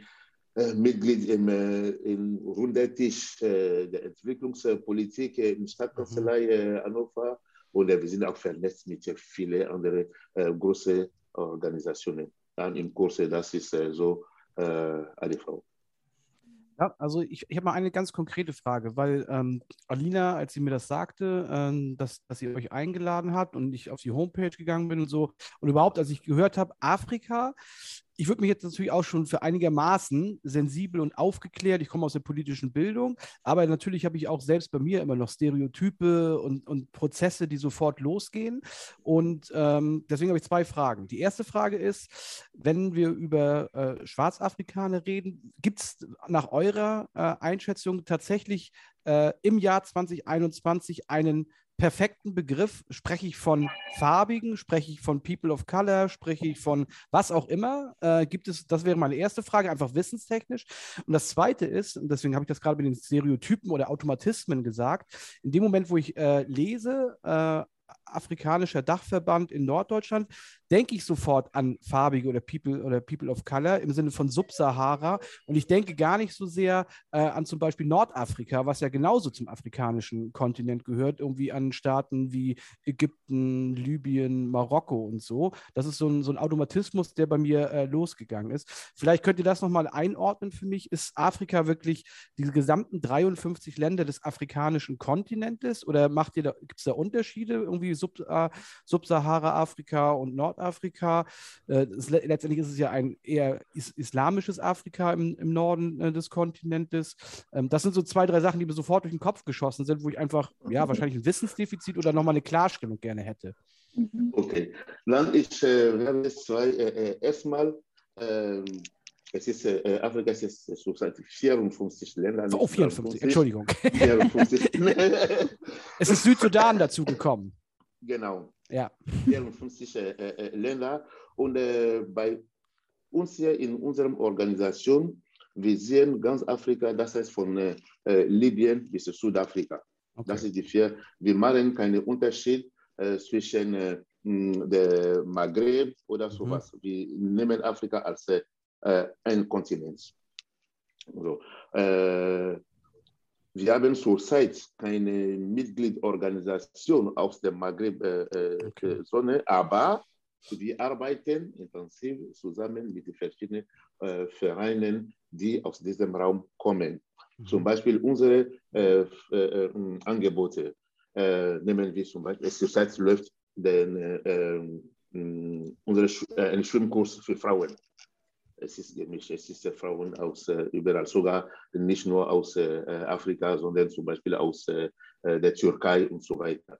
Mitglied im, im runden Tisch der Entwicklungspolitik im Stadtkanzlei mhm. Hannover und wir sind auch vernetzt mit vielen anderen großen Organisationen. Dann im Kurse, das ist so ADV. Ja, also ich, ich habe mal eine ganz konkrete Frage, weil ähm, Alina, als sie mir das sagte, ähm, dass, dass sie euch eingeladen hat und ich auf die Homepage gegangen bin und so, und überhaupt, als ich gehört habe, Afrika, ich würde mich jetzt natürlich auch schon für einigermaßen sensibel und aufgeklärt. Ich komme aus der politischen Bildung, aber natürlich habe ich auch selbst bei mir immer noch Stereotype und, und Prozesse, die sofort losgehen. Und ähm, deswegen habe ich zwei Fragen. Die erste Frage ist, wenn wir über äh, Schwarzafrikaner reden, gibt es nach eurer äh, Einschätzung tatsächlich äh, im Jahr 2021 einen perfekten Begriff spreche ich von Farbigen, spreche ich von People of Color, spreche ich von was auch immer. Äh, gibt es, das wäre meine erste Frage, einfach wissenstechnisch. Und das zweite ist, und deswegen habe ich das gerade mit den Stereotypen oder Automatismen gesagt, in dem Moment, wo ich äh, lese, äh, afrikanischer Dachverband in Norddeutschland, denke ich sofort an Farbige oder People oder People of Color im Sinne von Subsahara. Und ich denke gar nicht so sehr äh, an zum Beispiel Nordafrika, was ja genauso zum afrikanischen Kontinent gehört, irgendwie an Staaten wie Ägypten, Libyen, Marokko und so. Das ist so ein, so ein Automatismus, der bei mir äh, losgegangen ist. Vielleicht könnt ihr das nochmal einordnen für mich. Ist Afrika wirklich diese gesamten 53 Länder des afrikanischen Kontinentes oder macht ihr da, gibt es da Unterschiede, irgendwie Sub, äh, Subsahara-Afrika und Nordafrika? Äh, es, letztendlich ist es ja ein eher is islamisches Afrika im, im Norden äh, des Kontinentes. Ähm, das sind so zwei, drei Sachen, die mir sofort durch den Kopf geschossen sind, wo ich einfach, ja, wahrscheinlich ein Wissensdefizit oder nochmal eine Klarstellung gerne hätte. Mhm. Okay, dann ich äh, werde es zwei, äh, äh erstmal ähm, es ist, äh, Afrika ist jetzt so seit 54 Ländern. Oh, 54, Entschuldigung. 54. *laughs* es ist Südsudan dazu gekommen. Genau. Ja. 54 äh, äh, Länder. Und äh, bei uns hier in unserer Organisation, wir sehen ganz Afrika, das heißt von äh, äh, Libyen bis Südafrika. Okay. Das ist die vier. Wir machen keinen Unterschied äh, zwischen der Maghreb oder mhm. sowas. Mhm. Wir nehmen Afrika als ein Kontinent. So. Wir haben zurzeit keine Mitgliedorganisation aus der Maghreb-Zone, äh, äh, aber wir arbeiten intensiv zusammen mit den verschiedenen äh, Vereinen, die aus diesem Raum kommen. Mhm. Zum Beispiel unsere äh, Angebote nehmen wir zum Beispiel, zurzeit läuft den, unsere, ein Schwimmkurs für Frauen es ist gemischt. Es ist Frauen aus äh, überall, sogar nicht nur aus äh, Afrika, sondern zum Beispiel aus äh, der Türkei und so weiter.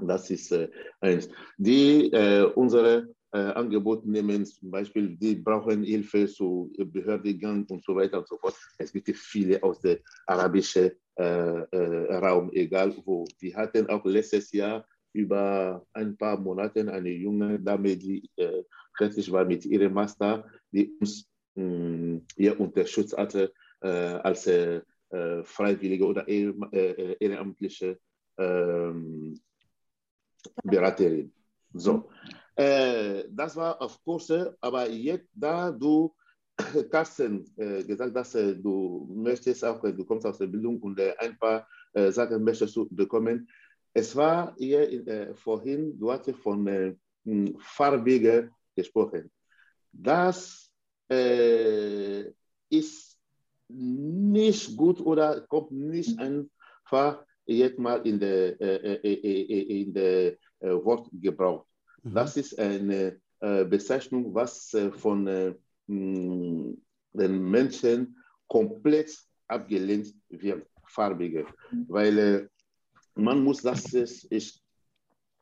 Das ist eins. Die unsere Angebote nehmen, zum Beispiel, die brauchen Hilfe zu Behördengang und so weiter und so fort. Es gibt viele aus dem arabischen Raum, egal wo. Wir hatten auch letztes Jahr über ein paar Monate eine junge Dame, die äh, fertig war mit ihrem Master, die uns mh, ihr unterstützt hatte äh, als äh, Freiwillige oder äh, äh, ehrenamtliche ähm, Beraterin. So, äh, das war auf Kurse, aber jetzt, da du *coughs* Carsten äh, gesagt hast, du möchtest auch, du kommst aus der Bildung und ein paar Sachen möchtest du bekommen, es war hier äh, vorhin, du hast von äh, Farbige gesprochen. Das äh, ist nicht gut oder kommt nicht einfach jetzt mal in der, äh, äh, äh in der Wortgebrauch. Mhm. Das ist eine Bezeichnung, was von den Menschen komplett abgelehnt wird, Farbige. Mhm. Weil man muss das, ich,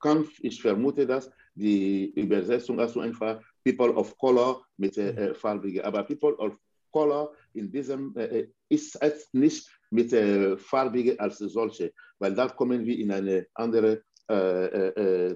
kann, ich vermute das, die Übersetzung hast du einfach People of Color mit äh, äh Farbige. Aber People of Color in diesem äh, äh ist es nicht mit äh, Farbige als solche, weil da kommen wir in eine andere äh, äh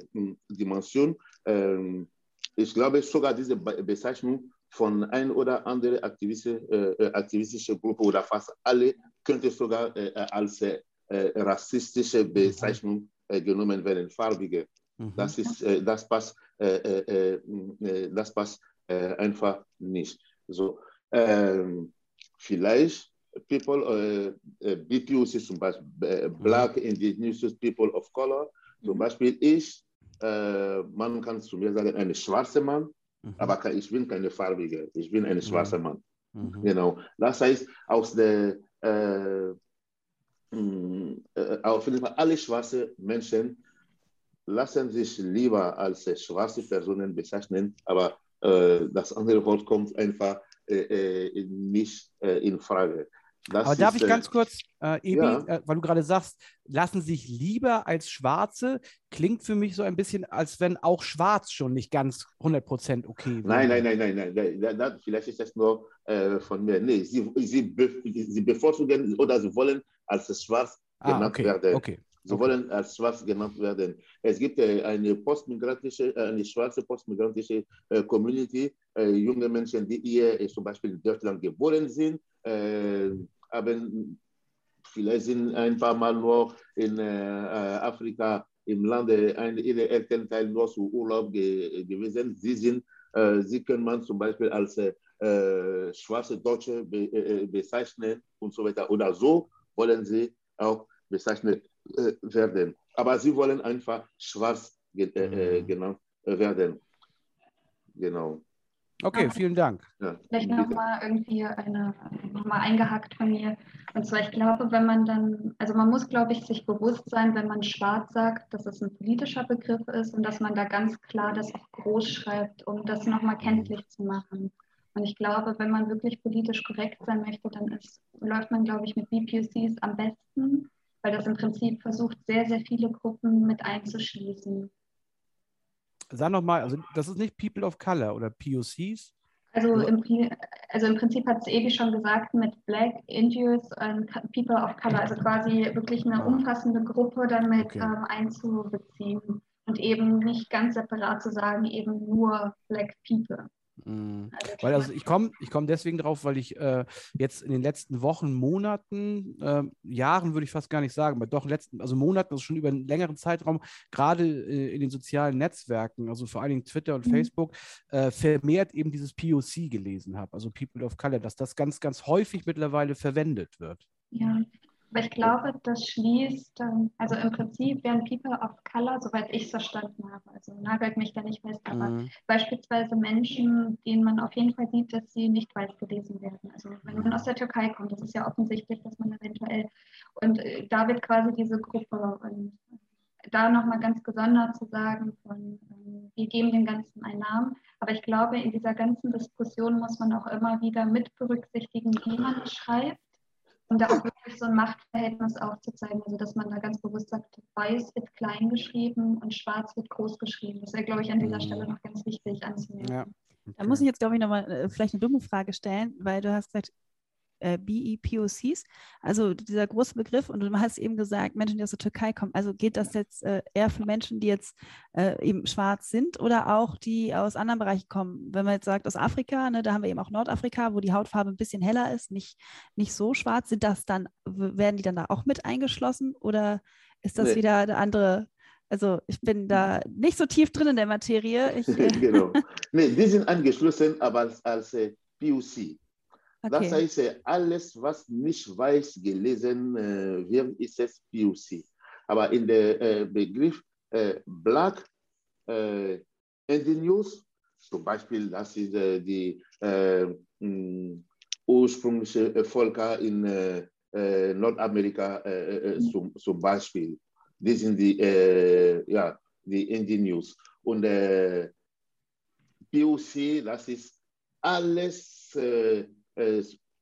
Dimension. Ähm, ich glaube sogar diese Bezeichnung von ein oder andere aktivistische, aktivistische Gruppe oder fast alle könnte sogar als äh, rassistische Bezeichnung äh, genommen werden, farbige. Mhm. Das ist, äh, das passt, äh, äh, äh, das passt äh, einfach nicht. So, ähm, vielleicht People, äh, äh, BPOC zum Beispiel, äh, Black Indigenous People of Color, zum Mhm. Beispiel ich, äh, man kann zu mir sagen, ein schwarzer Mann, Mhm. aber ich bin keine farbige, ich bin ein schwarzer Mann. Mhm. Genau. Das heißt, aus der, äh, mh, äh, auf jeden Fall alle schwarze Menschen lassen sich lieber als äh, schwarze Personen bezeichnen, aber äh, das andere Wort kommt einfach äh, äh, nicht äh, in Frage. Das Aber darf ist, ich äh, ganz kurz, Ebi, ja. weil du gerade sagst, lassen sich lieber als Schwarze, klingt für mich so ein bisschen, als wenn auch Schwarz schon nicht ganz 100% okay wäre. Nein, nein, nein, nein, nein. nein, nein, nein vielleicht ist das nur von mir. Nee, sie, sie, be, sie bevorzugen oder sie wollen als schwarz Ah, genannt okay, werden. okay. Sie okay. wollen als schwarz genannt werden. Es gibt äh, eine postmigrantische, äh, eine schwarze postmigrantische äh, Community, äh, junge Menschen, die hier äh, zum Beispiel in Deutschland geboren sind, äh, haben vielleicht sind ein paar Mal nur in äh, äh, Afrika im Lande, ein, ihre Elternteil nur zu Urlaub ge gewesen. Sie sind, äh, sie können man zum Beispiel als äh, äh, schwarze Deutsche be äh, bezeichnen und so weiter. Oder so wollen sie auch bezeichnet äh, werden. Aber sie wollen einfach schwarz ge äh, Mhm. genannt äh, werden. Genau. Okay, vielen Dank. Ja, Vielleicht nochmal irgendwie eine, nochmal eingehackt von mir. Und zwar, ich glaube, wenn man dann, also man muss, glaube ich, sich bewusst sein, wenn man schwarz sagt, dass es ein politischer Begriff ist und dass man da ganz klar das auch groß schreibt, um das nochmal kenntlich zu machen. Und ich glaube, wenn man wirklich politisch korrekt sein möchte, dann ist, läuft man, glaube ich, mit BPOCs am besten, weil das im Prinzip versucht, sehr, sehr viele Gruppen mit einzuschließen. Sag nochmal, also das ist nicht People of Color oder POCs? Also Ja. im, also im Prinzip hat es Evi schon gesagt, mit Black, Indians und Co- People of Color, also quasi wirklich eine Ah. umfassende Gruppe damit Okay. ähm, einzubeziehen und eben nicht ganz separat zu sagen, eben nur Black People. Mhm. Also Weil also ich komme ich komm deswegen drauf, weil ich äh, jetzt in den letzten Wochen, Monaten, äh, Jahren würde ich fast gar nicht sagen, aber doch letzten, also Monaten, also schon über einen längeren Zeitraum, gerade äh, in den sozialen Netzwerken, also vor allen Dingen Twitter und Mhm. Facebook, äh, vermehrt eben dieses POC gelesen habe, also People of Color, dass das ganz, ganz häufig mittlerweile verwendet wird. Ja, aber ich glaube, das schließt, also im Prinzip werden People of Color, soweit ich es verstanden habe, also nagelt mich da nicht fest, aber Mhm. beispielsweise Menschen, denen man auf jeden Fall sieht, dass sie nicht weiß gelesen werden. Also wenn man aus der Türkei kommt, das ist ja offensichtlich, dass man eventuell, und äh, da wird quasi diese Gruppe, und da nochmal ganz gesondert zu sagen, von, ähm, wir geben dem Ganzen einen Namen, aber ich glaube, in dieser ganzen Diskussion muss man auch immer wieder mit berücksichtigen, wie man es schreibt. Und da auch wirklich so ein Machtverhältnis aufzuzeigen, also dass man da ganz bewusst sagt, weiß wird klein geschrieben und schwarz wird groß geschrieben. Das wäre, glaube ich, an dieser Mhm. Stelle noch ganz wichtig anzumerken. Ja. Da muss ich jetzt, glaube ich, nochmal äh, vielleicht eine dumme Frage stellen, weil du hast gesagt, äh, BEPOCs, also dieser große Begriff, und du hast eben gesagt, Menschen, die aus der Türkei kommen. Also geht das jetzt äh, eher für Menschen, die jetzt äh, eben schwarz sind oder auch die aus anderen Bereichen kommen? Wenn man jetzt sagt, aus Afrika, ne, da haben wir eben auch Nordafrika, wo die Hautfarbe ein bisschen heller ist, nicht, nicht so schwarz. Sind das dann, werden die dann da auch mit eingeschlossen oder ist das Nee. wieder eine andere? Also ich bin da nicht so tief drin in der Materie. Ich, *laughs* äh, genau. *laughs* Nee, die sind angeschlossen, aber als, als äh, PUC. Das okay. heißt, alles, was nicht weiß gelesen äh, wird, ist es PUC. Aber in der äh, Begriff äh, Black äh, Indigenous, zum Beispiel, das ist die mh, ursprüngliche Völker in Nordamerika äh, zum, zum Beispiel. Die sind die, ja, die Indigenous. Und äh, POC, das ist alles, äh,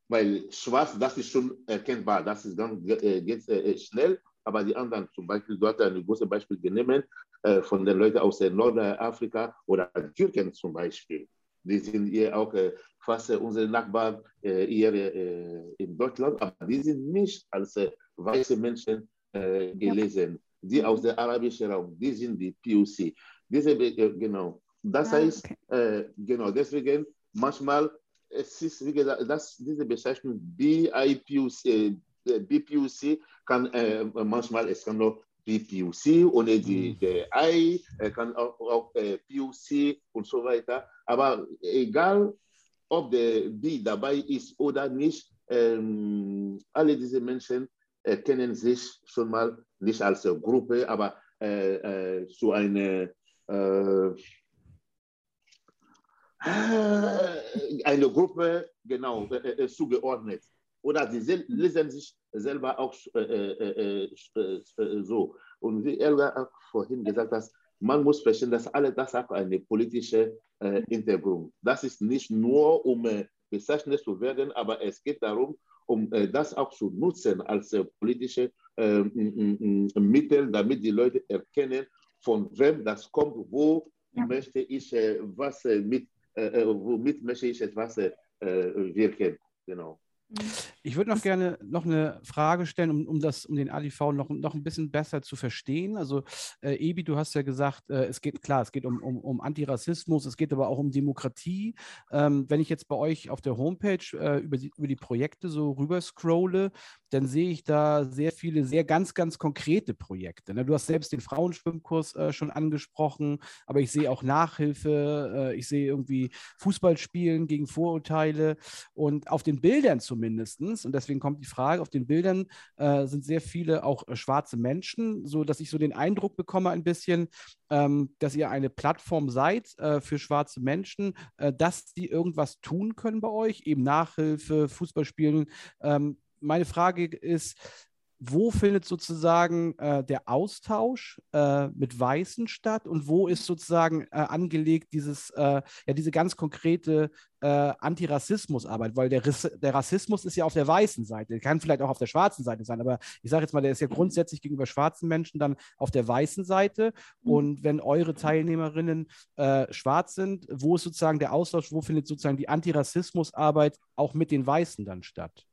weil schwarz, das ist schon erkennbar, das ist dann äh, geht äh, schnell, aber die anderen, zum Beispiel, dort ein großes Beispiel genommen äh, von den Leuten aus äh, Nordafrika oder Türken zum Beispiel. Die sind hier auch äh, fast äh, unsere Nachbarn äh, hier äh, in Deutschland, aber die sind nicht als äh, weiße Menschen äh, gelesen. Die aus dem arabischen Raum, die sind die POC. Diese, äh, genau. Das Ah, heißt, äh, genau, deswegen manchmal, es ist, wie gesagt, das, diese Bezeichnung BIPUC, äh, BPUC kann manchmal, es kann noch BPUC ohne die, der I, er kann auch, auch PUC und so weiter. Aber egal, ob der B dabei ist oder nicht, ähm, alle diese Menschen erkennen sich schon mal nicht als Gruppe, aber äh, äh, zu einer äh, eine Gruppe genau zugeordnet. Oder sie lesen sich selber auch so. Und wie Elga vorhin gesagt hat, man muss verstehen, dass alle das auch eine politische äh, Hintergrund. Das ist nicht nur, um äh, bezeichnet zu werden, aber es geht darum, um äh, das auch zu nutzen als äh, politische Mittel, damit die Leute erkennen, von wem das kommt, wo ja. möchte ich was mit, womit möchte ich etwas wirken. Genau. Ich würde noch gerne noch eine Frage stellen, um, um, das, um den ADV noch, noch ein bisschen besser zu verstehen. Also, äh, Ebi, du hast ja gesagt, äh, es geht klar, es geht um, um, um Antirassismus, es geht aber auch um Demokratie. Ähm, wenn ich jetzt bei euch auf der Homepage äh, über, die, über die Projekte so rüber scrolle, dann sehe ich da sehr viele, sehr ganz, ganz konkrete Projekte. Ne? Du hast selbst den Frauenschwimmkurs äh, schon angesprochen, aber ich sehe auch Nachhilfe, äh, ich sehe irgendwie Fußballspielen gegen Vorurteile und auf den Bildern zumindest, und deswegen kommt die Frage, auf den Bildern äh, sind sehr viele auch schwarze Menschen, so dass ich so den Eindruck bekomme ein bisschen, ähm, dass ihr eine Plattform seid für schwarze Menschen, dass die irgendwas tun können bei euch, eben Nachhilfe, Fußballspielen. Meine Frage ist, wo findet sozusagen äh, der Austausch äh, mit Weißen statt? Und wo ist sozusagen äh, angelegt dieses, äh, ja, diese ganz konkrete äh, Antirassismusarbeit, weil der, der, Rassismus ist ja auf der weißen Seite, kann vielleicht auch auf der schwarzen Seite sein, aber ich sage jetzt mal, der ist ja grundsätzlich gegenüber schwarzen Menschen dann auf der weißen Seite. Mhm. und wenn eure Teilnehmerinnen äh, schwarz sind, wo ist sozusagen der Austausch, wo findet sozusagen die Antirassismusarbeit auch mit den Weißen dann statt?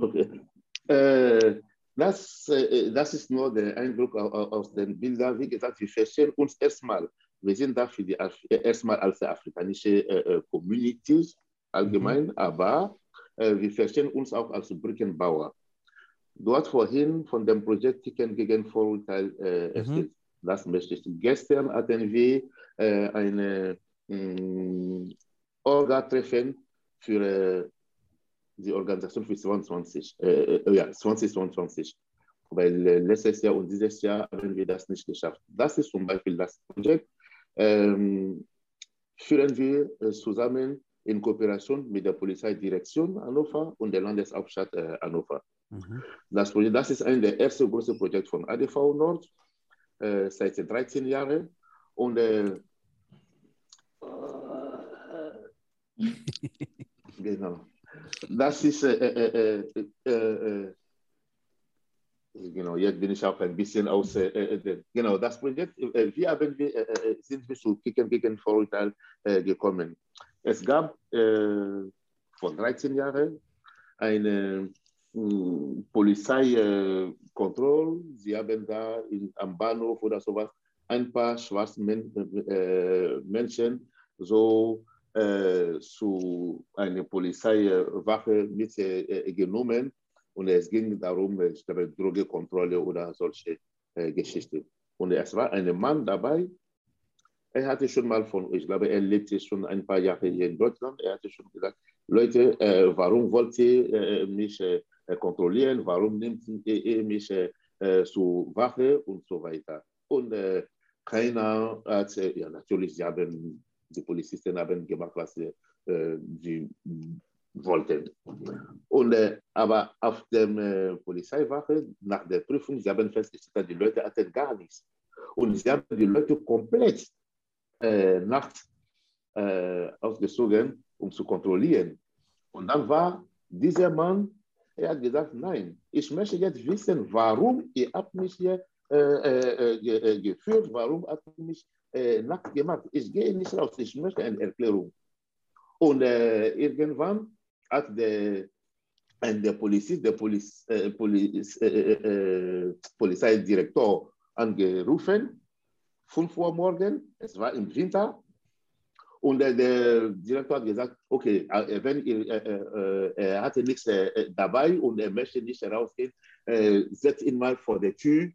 Okay. Äh, das, äh, das ist nur der Eindruck aus den Bildern. Wie gesagt, wir verstehen uns erstmal. Wir sind da für die, erstmal als afrikanische äh, Communities allgemein, mhm. aber wir verstehen uns auch als Brückenbauer. Du hast vorhin von dem Projekt Ticken gegen Vorurteil äh, mhm. erzählt. Das möchte ich. Gestern hatten wir äh, eine mm, Orga-Treffen für die Organisation für 22, äh, äh, ja, 2022. Weil äh, letztes Jahr und dieses Jahr haben wir das nicht geschafft. Das ist zum Beispiel das Projekt. Ähm, führen wir äh, zusammen in Kooperation mit der Polizeidirektion Hannover und der Landeshauptstadt äh, Hannover. Mhm. Das, Projekt, das ist ein der ersten großen Projekte von ADV Nord äh, seit 13 Jahren. Und *laughs* genau das ist, äh, äh, äh, genau, jetzt bin ich auch ein bisschen aus, genau, das Projekt, wie haben wir, sind wir zu Kicken gegen Vorurteil gekommen. Es gab vor 13 Jahren eine hm, Polizeikontrolle. Sie haben da in, am Bahnhof oder sowas ein paar schwarze Men äh, Menschen so äh, zu einer Polizeiwache mitgenommen. und es ging darum, ich glaube, Drogenkontrolle oder solche äh, Geschichten. Und es war ein Mann dabei, er hatte schon mal von, ich glaube, er lebte schon ein paar Jahre hier in Deutschland, er hatte schon gesagt, Leute, äh, warum wollt ihr äh, mich äh, kontrollieren, warum nimmt ihr mich äh, zur Wache und so weiter. Und keiner hat, ja natürlich, sie haben die Polizisten haben gemacht, was sie, äh, sie wollten. Und, äh, aber auf der Polizeiwache, nach der Prüfung, sie haben festgestellt, die Leute hatten gar nichts. Und sie haben die Leute komplett äh, nachts äh, ausgezogen, um zu kontrollieren. Und dann war dieser Mann, er hat gesagt, nein, ich möchte jetzt wissen, warum ihr habt mich hier äh, äh geführt, warum habt ihr mich äh, nackt gemacht. Ich gehe nicht raus, ich möchte eine Erklärung. Und äh, irgendwann hat der, der Polizist, der Poliz, äh, Poliz, äh, äh, äh, Polizeidirektor angerufen, 5 Uhr morgen, es war im Winter, Und der Direktor hat gesagt, okay, wenn äh, er hatte nichts dabei und er möchte nicht herausgehen, setzt ihn mal vor der Tür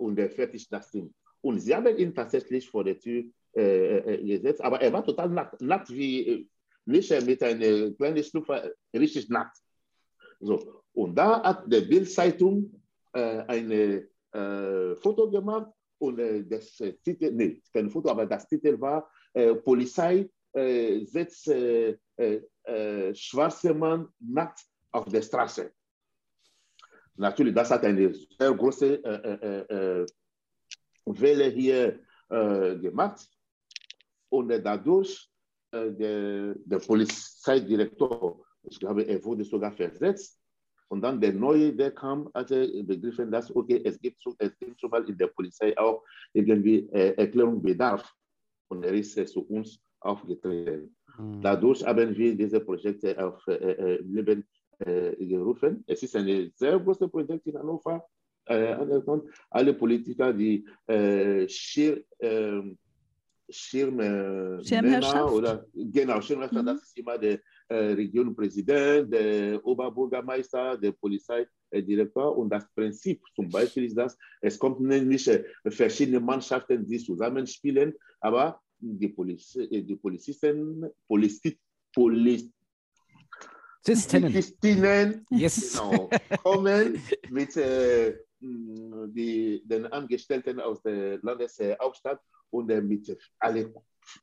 und er fertigt das Ding. Und sie haben ihn tatsächlich vor der Tür gesetzt, aber er war total nackt, nackt wie nicht mit einer kleinen Stufe, richtig nackt. So. Und da hat der Bild-Zeitung ein Foto gemacht und das Titel, nee, kein Foto, aber das Titel war äh, Polizei äh, setzt äh, schwarze Mann nackt auf der Straße. Natürlich, das hat eine sehr große Welle hier gemacht. Und dadurch, der, der Polizeidirektor, ich glaube, er wurde sogar versetzt. Und dann der Neue, der kam, hatte begriffen, dass, okay, es gibt, es gibt schon mal in der Polizei auch irgendwie äh, Erklärung bedarf und er ist zu uns aufgetreten. Mhm. Dadurch haben wir diese Projekte auf äh, äh Leben äh, gerufen. Es ist ein sehr großes Projekt in Hannover. Äh, alle Politiker, die äh, Schir, ähm, Schirm, Schirmherrschaft oder genau Schirmherrschaft, mhm. das ist immer der äh, Regionpräsident, der Oberbürgermeister, der Polizeidirektor. Und das Prinzip zum Beispiel ist das, es kommt nicht verschiedene Mannschaften, die zusammenspielen, aber die, Poliz die Polizisten, Polizi Poliz Polizistinnen yes. genau, kommen mit äh, die, den Angestellten aus der Landeshauptstadt und äh, mit allen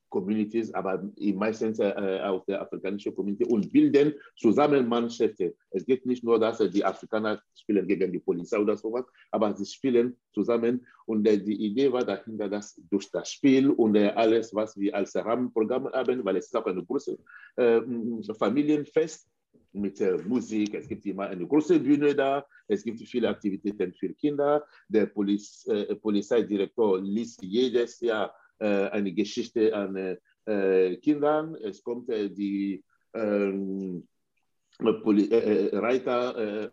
Communities, aber meistens äh, aus der afrikanischen Community und bilden zusammen Mannschaften. Es geht nicht nur, dass äh, die Afrikaner spielen gegen die Polizei oder sowas, aber sie spielen zusammen und äh, die Idee war dahinter, dass durch das Spiel und äh, alles, was wir als Rahmenprogramm haben, weil es ist auch ein großes äh, Familienfest mit äh, Musik, es gibt immer eine große Bühne da, es gibt viele Aktivitäten für Kinder. Der Poliz Polizeidirektor liest jedes Jahr äh, eine Geschichte an äh, Kindern. Es kommt äh, die ähm, Poli Reiter,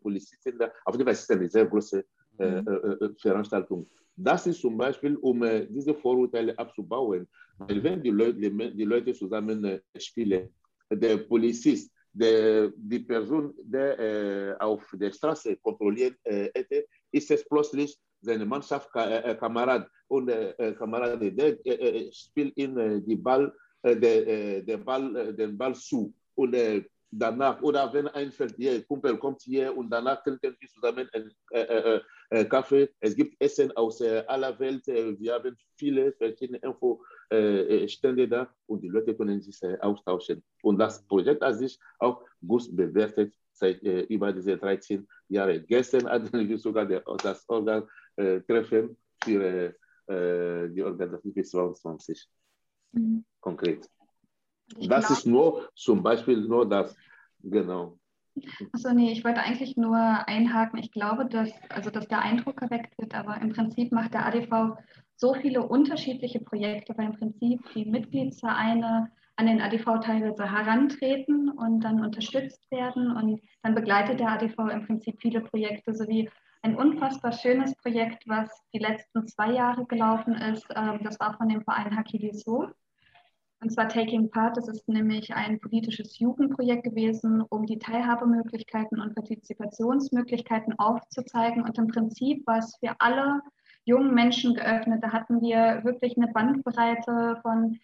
Polizisten da. Auf jeden Fall ist es eine sehr große mhm. Veranstaltung. Das ist zum Beispiel, um diese Vorurteile abzubauen. Weil wenn die Leute, die Leute zusammen spielen, der Polizist, der, die Person, der äh, auf der Straße kontrolliert äh, hätte, ist es plötzlich seine Mannschaft, äh, Kamerad und äh, Kamerad, der spielt in die Ball, der, der Ball, den Ball zu und danach, oder wenn ein Feld hier, Kumpel kommt hier und danach trinken wir zusammen einen Kaffee. Es gibt Essen aus aller Welt. Wir haben viele verschiedene Infostände da und die Leute können sich austauschen. Und das Projekt an sich auch gut bewertet seit äh, über diese 13 Jahre. Gestern hatten wir sogar der, das Organ äh, Treffen für äh, die Organisation bis 22. Mhm. Konkret. Ich das ist nur zum Beispiel nur das, genau. Achso, nee, ich wollte eigentlich nur einhaken. Ich glaube, dass, also, dass der Eindruck erweckt wird, aber im Prinzip macht der ADV so viele unterschiedliche Projekte, weil im Prinzip die Mitgliedsvereine an den ADV teilweise herantreten und dann unterstützt werden. Und dann begleitet der ADV im Prinzip viele Projekte, sowie ein unfassbar schönes Projekt, was die letzten zwei Jahre gelaufen ist. Ähm, das war von dem Verein Hakidiso. Und zwar Taking Part, das ist nämlich ein politisches Jugendprojekt gewesen, um die Teilhabemöglichkeiten und Partizipationsmöglichkeiten aufzuzeigen. Und im Prinzip war es für alle jungen Menschen geöffnet. Da hatten wir wirklich eine Bandbreite von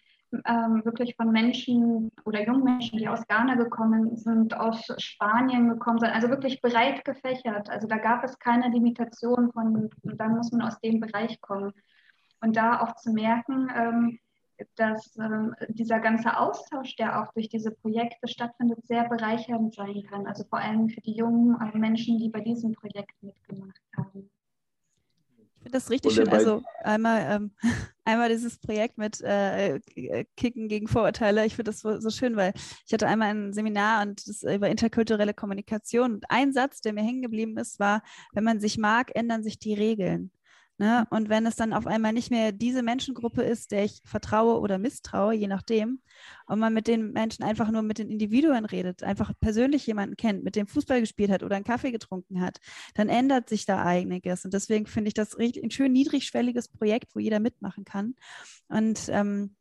ähm, wirklich von Menschen oder jungen Menschen, die aus Ghana gekommen sind, aus Spanien gekommen sind, also wirklich breit gefächert. Also da gab es keine Limitation von, dann muss man aus dem Bereich kommen. Und da auch zu merken, ähm, dass ähm, dieser ganze Austausch, der auch durch diese Projekte stattfindet, sehr bereichernd sein kann. Also vor allem für die jungen äh, Menschen, die bei diesem Projekt mitgemacht haben. Finde das richtig schön. Also einmal, ähm, *laughs* einmal dieses Projekt mit äh, äh, Kicken gegen Vorurteile. Ich finde das so, so, schön, weil ich hatte einmal ein Seminar und das über interkulturelle Kommunikation. Und ein Satz, der mir hängen geblieben ist, war, wenn man sich mag, ändern sich die Regeln. Ne? Und wenn es dann auf einmal nicht mehr diese Menschengruppe ist, der ich vertraue oder misstraue, je nachdem, und man mit den Menschen einfach nur mit den Individuen redet, einfach persönlich jemanden kennt, mit dem Fußball gespielt hat oder einen Kaffee getrunken hat, dann ändert sich da einiges. Und deswegen finde ich das richtig, ein schön niedrigschwelliges Projekt, wo jeder mitmachen kann. Und ähm,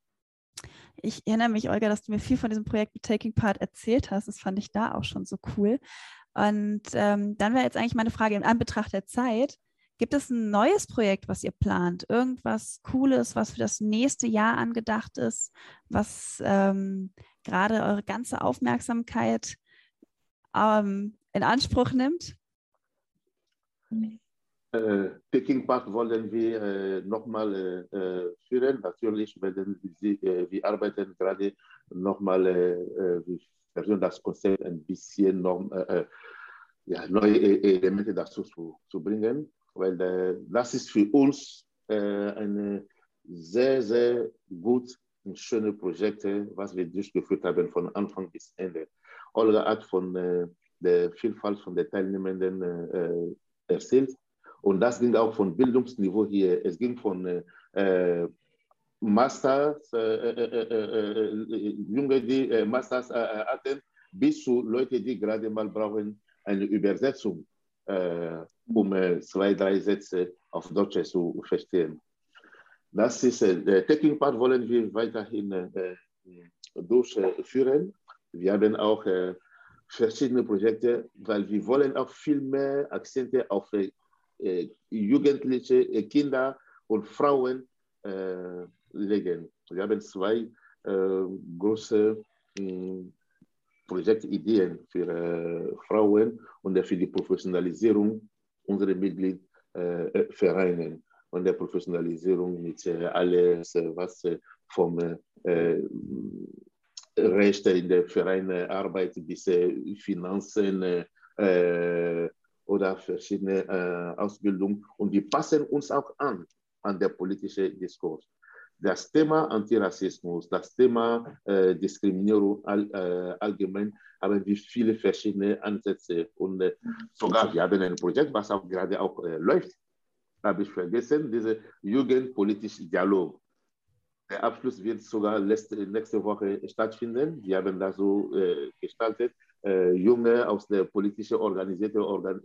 Ich erinnere mich, Olga, dass du mir viel von diesem Projekt mit Taking Part erzählt hast. Das fand ich da auch schon so cool. Und ähm, dann wäre jetzt eigentlich meine Frage in Anbetracht der Zeit. Gibt es ein neues Projekt, was ihr plant? Irgendwas Cooles, was für das nächste Jahr angedacht ist, was ähm, gerade eure ganze Aufmerksamkeit ähm, in Anspruch nimmt? Äh, Taking Part wollen wir äh, nochmal äh, führen. Natürlich werden wir, äh, wir arbeiten gerade nochmal, äh, äh, wir versuchen das Konzept ein bisschen noch, ja, neue e-, Elemente dazu zu, zu bringen weil äh, das ist für uns äh, eine sehr, sehr gut und schöne Projekte, was wir durchgeführt haben von Anfang bis Ende. Olga hat von äh, der Vielfalt von den Teilnehmenden äh, erzählt und das ging auch von Bildungsniveau hier. Es ging von äh, Masters, äh, äh, Junge, die Masters hatten, bis zu Leute, die gerade mal brauchen eine Übersetzung äh, um äh, zwei, drei Sätze auf Deutsch zu verstehen. Das ist, äh, der Taking Part wollen wir weiterhin äh, durchführen. Wir haben auch äh, verschiedene Projekte, weil wir wollen auch viel mehr Akzente auf äh, jugendliche Kinder und Frauen legen. Wir haben zwei große hm, Projektideen für äh, Frauen und für die Professionalisierung unserer Mitgliedvereine äh, und der Professionalisierung mit äh, alles, äh, was vom Recht in der Vereine Arbeit bis Finanzen oder verschiedene Ausbildung. Und die passen uns auch an, an der politische Diskurs das Thema Antirassismus, das Thema äh, Diskriminierung all, äh, allgemein haben wir viele verschiedene Ansätze und äh, sogar wir haben ein Projekt, was auch gerade auch läuft, habe ich vergessen, diese Jugendpolitische Dialog. Der Abschluss wird sogar letzte, nächste Woche stattfinden. Wir haben das so gestaltet. Junge aus der politischen organisierten Organ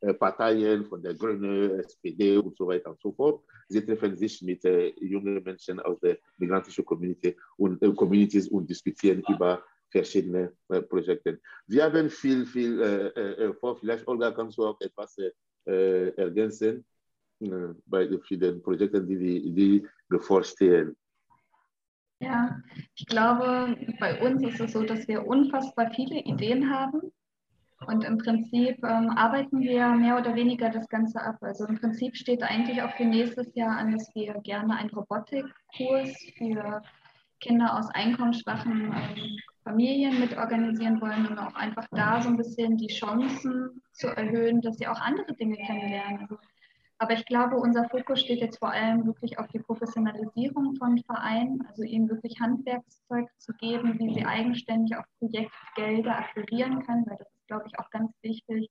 Parteien, von der Grünen, SPD und so weiter und so fort. Sie treffen sich mit äh, jungen Menschen aus der migrantischen Community und, äh, Communities und diskutieren über verschiedene äh, Projekte. Wir haben viel, viel äh, vor. Vielleicht, Olga, kannst du auch etwas ergänzen bei den Projekten, die, die bevorstehen? Ja, ich glaube, bei uns ist es so, dass wir unfassbar viele Ideen haben und im Prinzip ähm, arbeiten wir mehr oder weniger das Ganze ab. Also im Prinzip steht eigentlich auch für nächstes Jahr an, dass wir gerne einen Robotikkurs für Kinder aus einkommensschwachen ähm, Familien mit organisieren wollen, um auch einfach da so ein bisschen die Chancen zu erhöhen, dass sie auch andere Dinge kennenlernen. Aber ich glaube, unser Fokus steht jetzt vor allem wirklich auf die Professionalisierung von Vereinen, also ihnen wirklich Handwerkszeug zu geben, wie sie eigenständig auf Projektgelder akquirieren können, weil das glaube ich, auch ganz wichtig,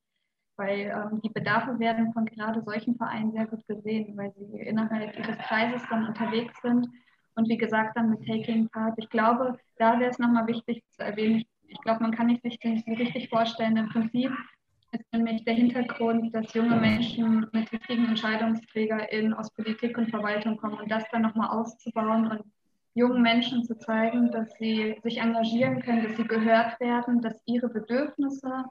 weil ähm, die Bedarfe werden von gerade solchen Vereinen sehr gut gesehen, weil sie innerhalb ihres Kreises dann unterwegs sind und wie gesagt dann mit Taking Part. Ich glaube, da wäre es nochmal wichtig zu erwähnen, ich glaube, man kann nicht sich das so richtig vorstellen. Im Prinzip ist nämlich der Hintergrund, dass junge Menschen mit wichtigen EntscheidungsträgerInnen aus Politik und Verwaltung kommen und das dann nochmal auszubauen und jungen Menschen zu zeigen, dass sie sich engagieren können, dass sie gehört werden, dass ihre Bedürfnisse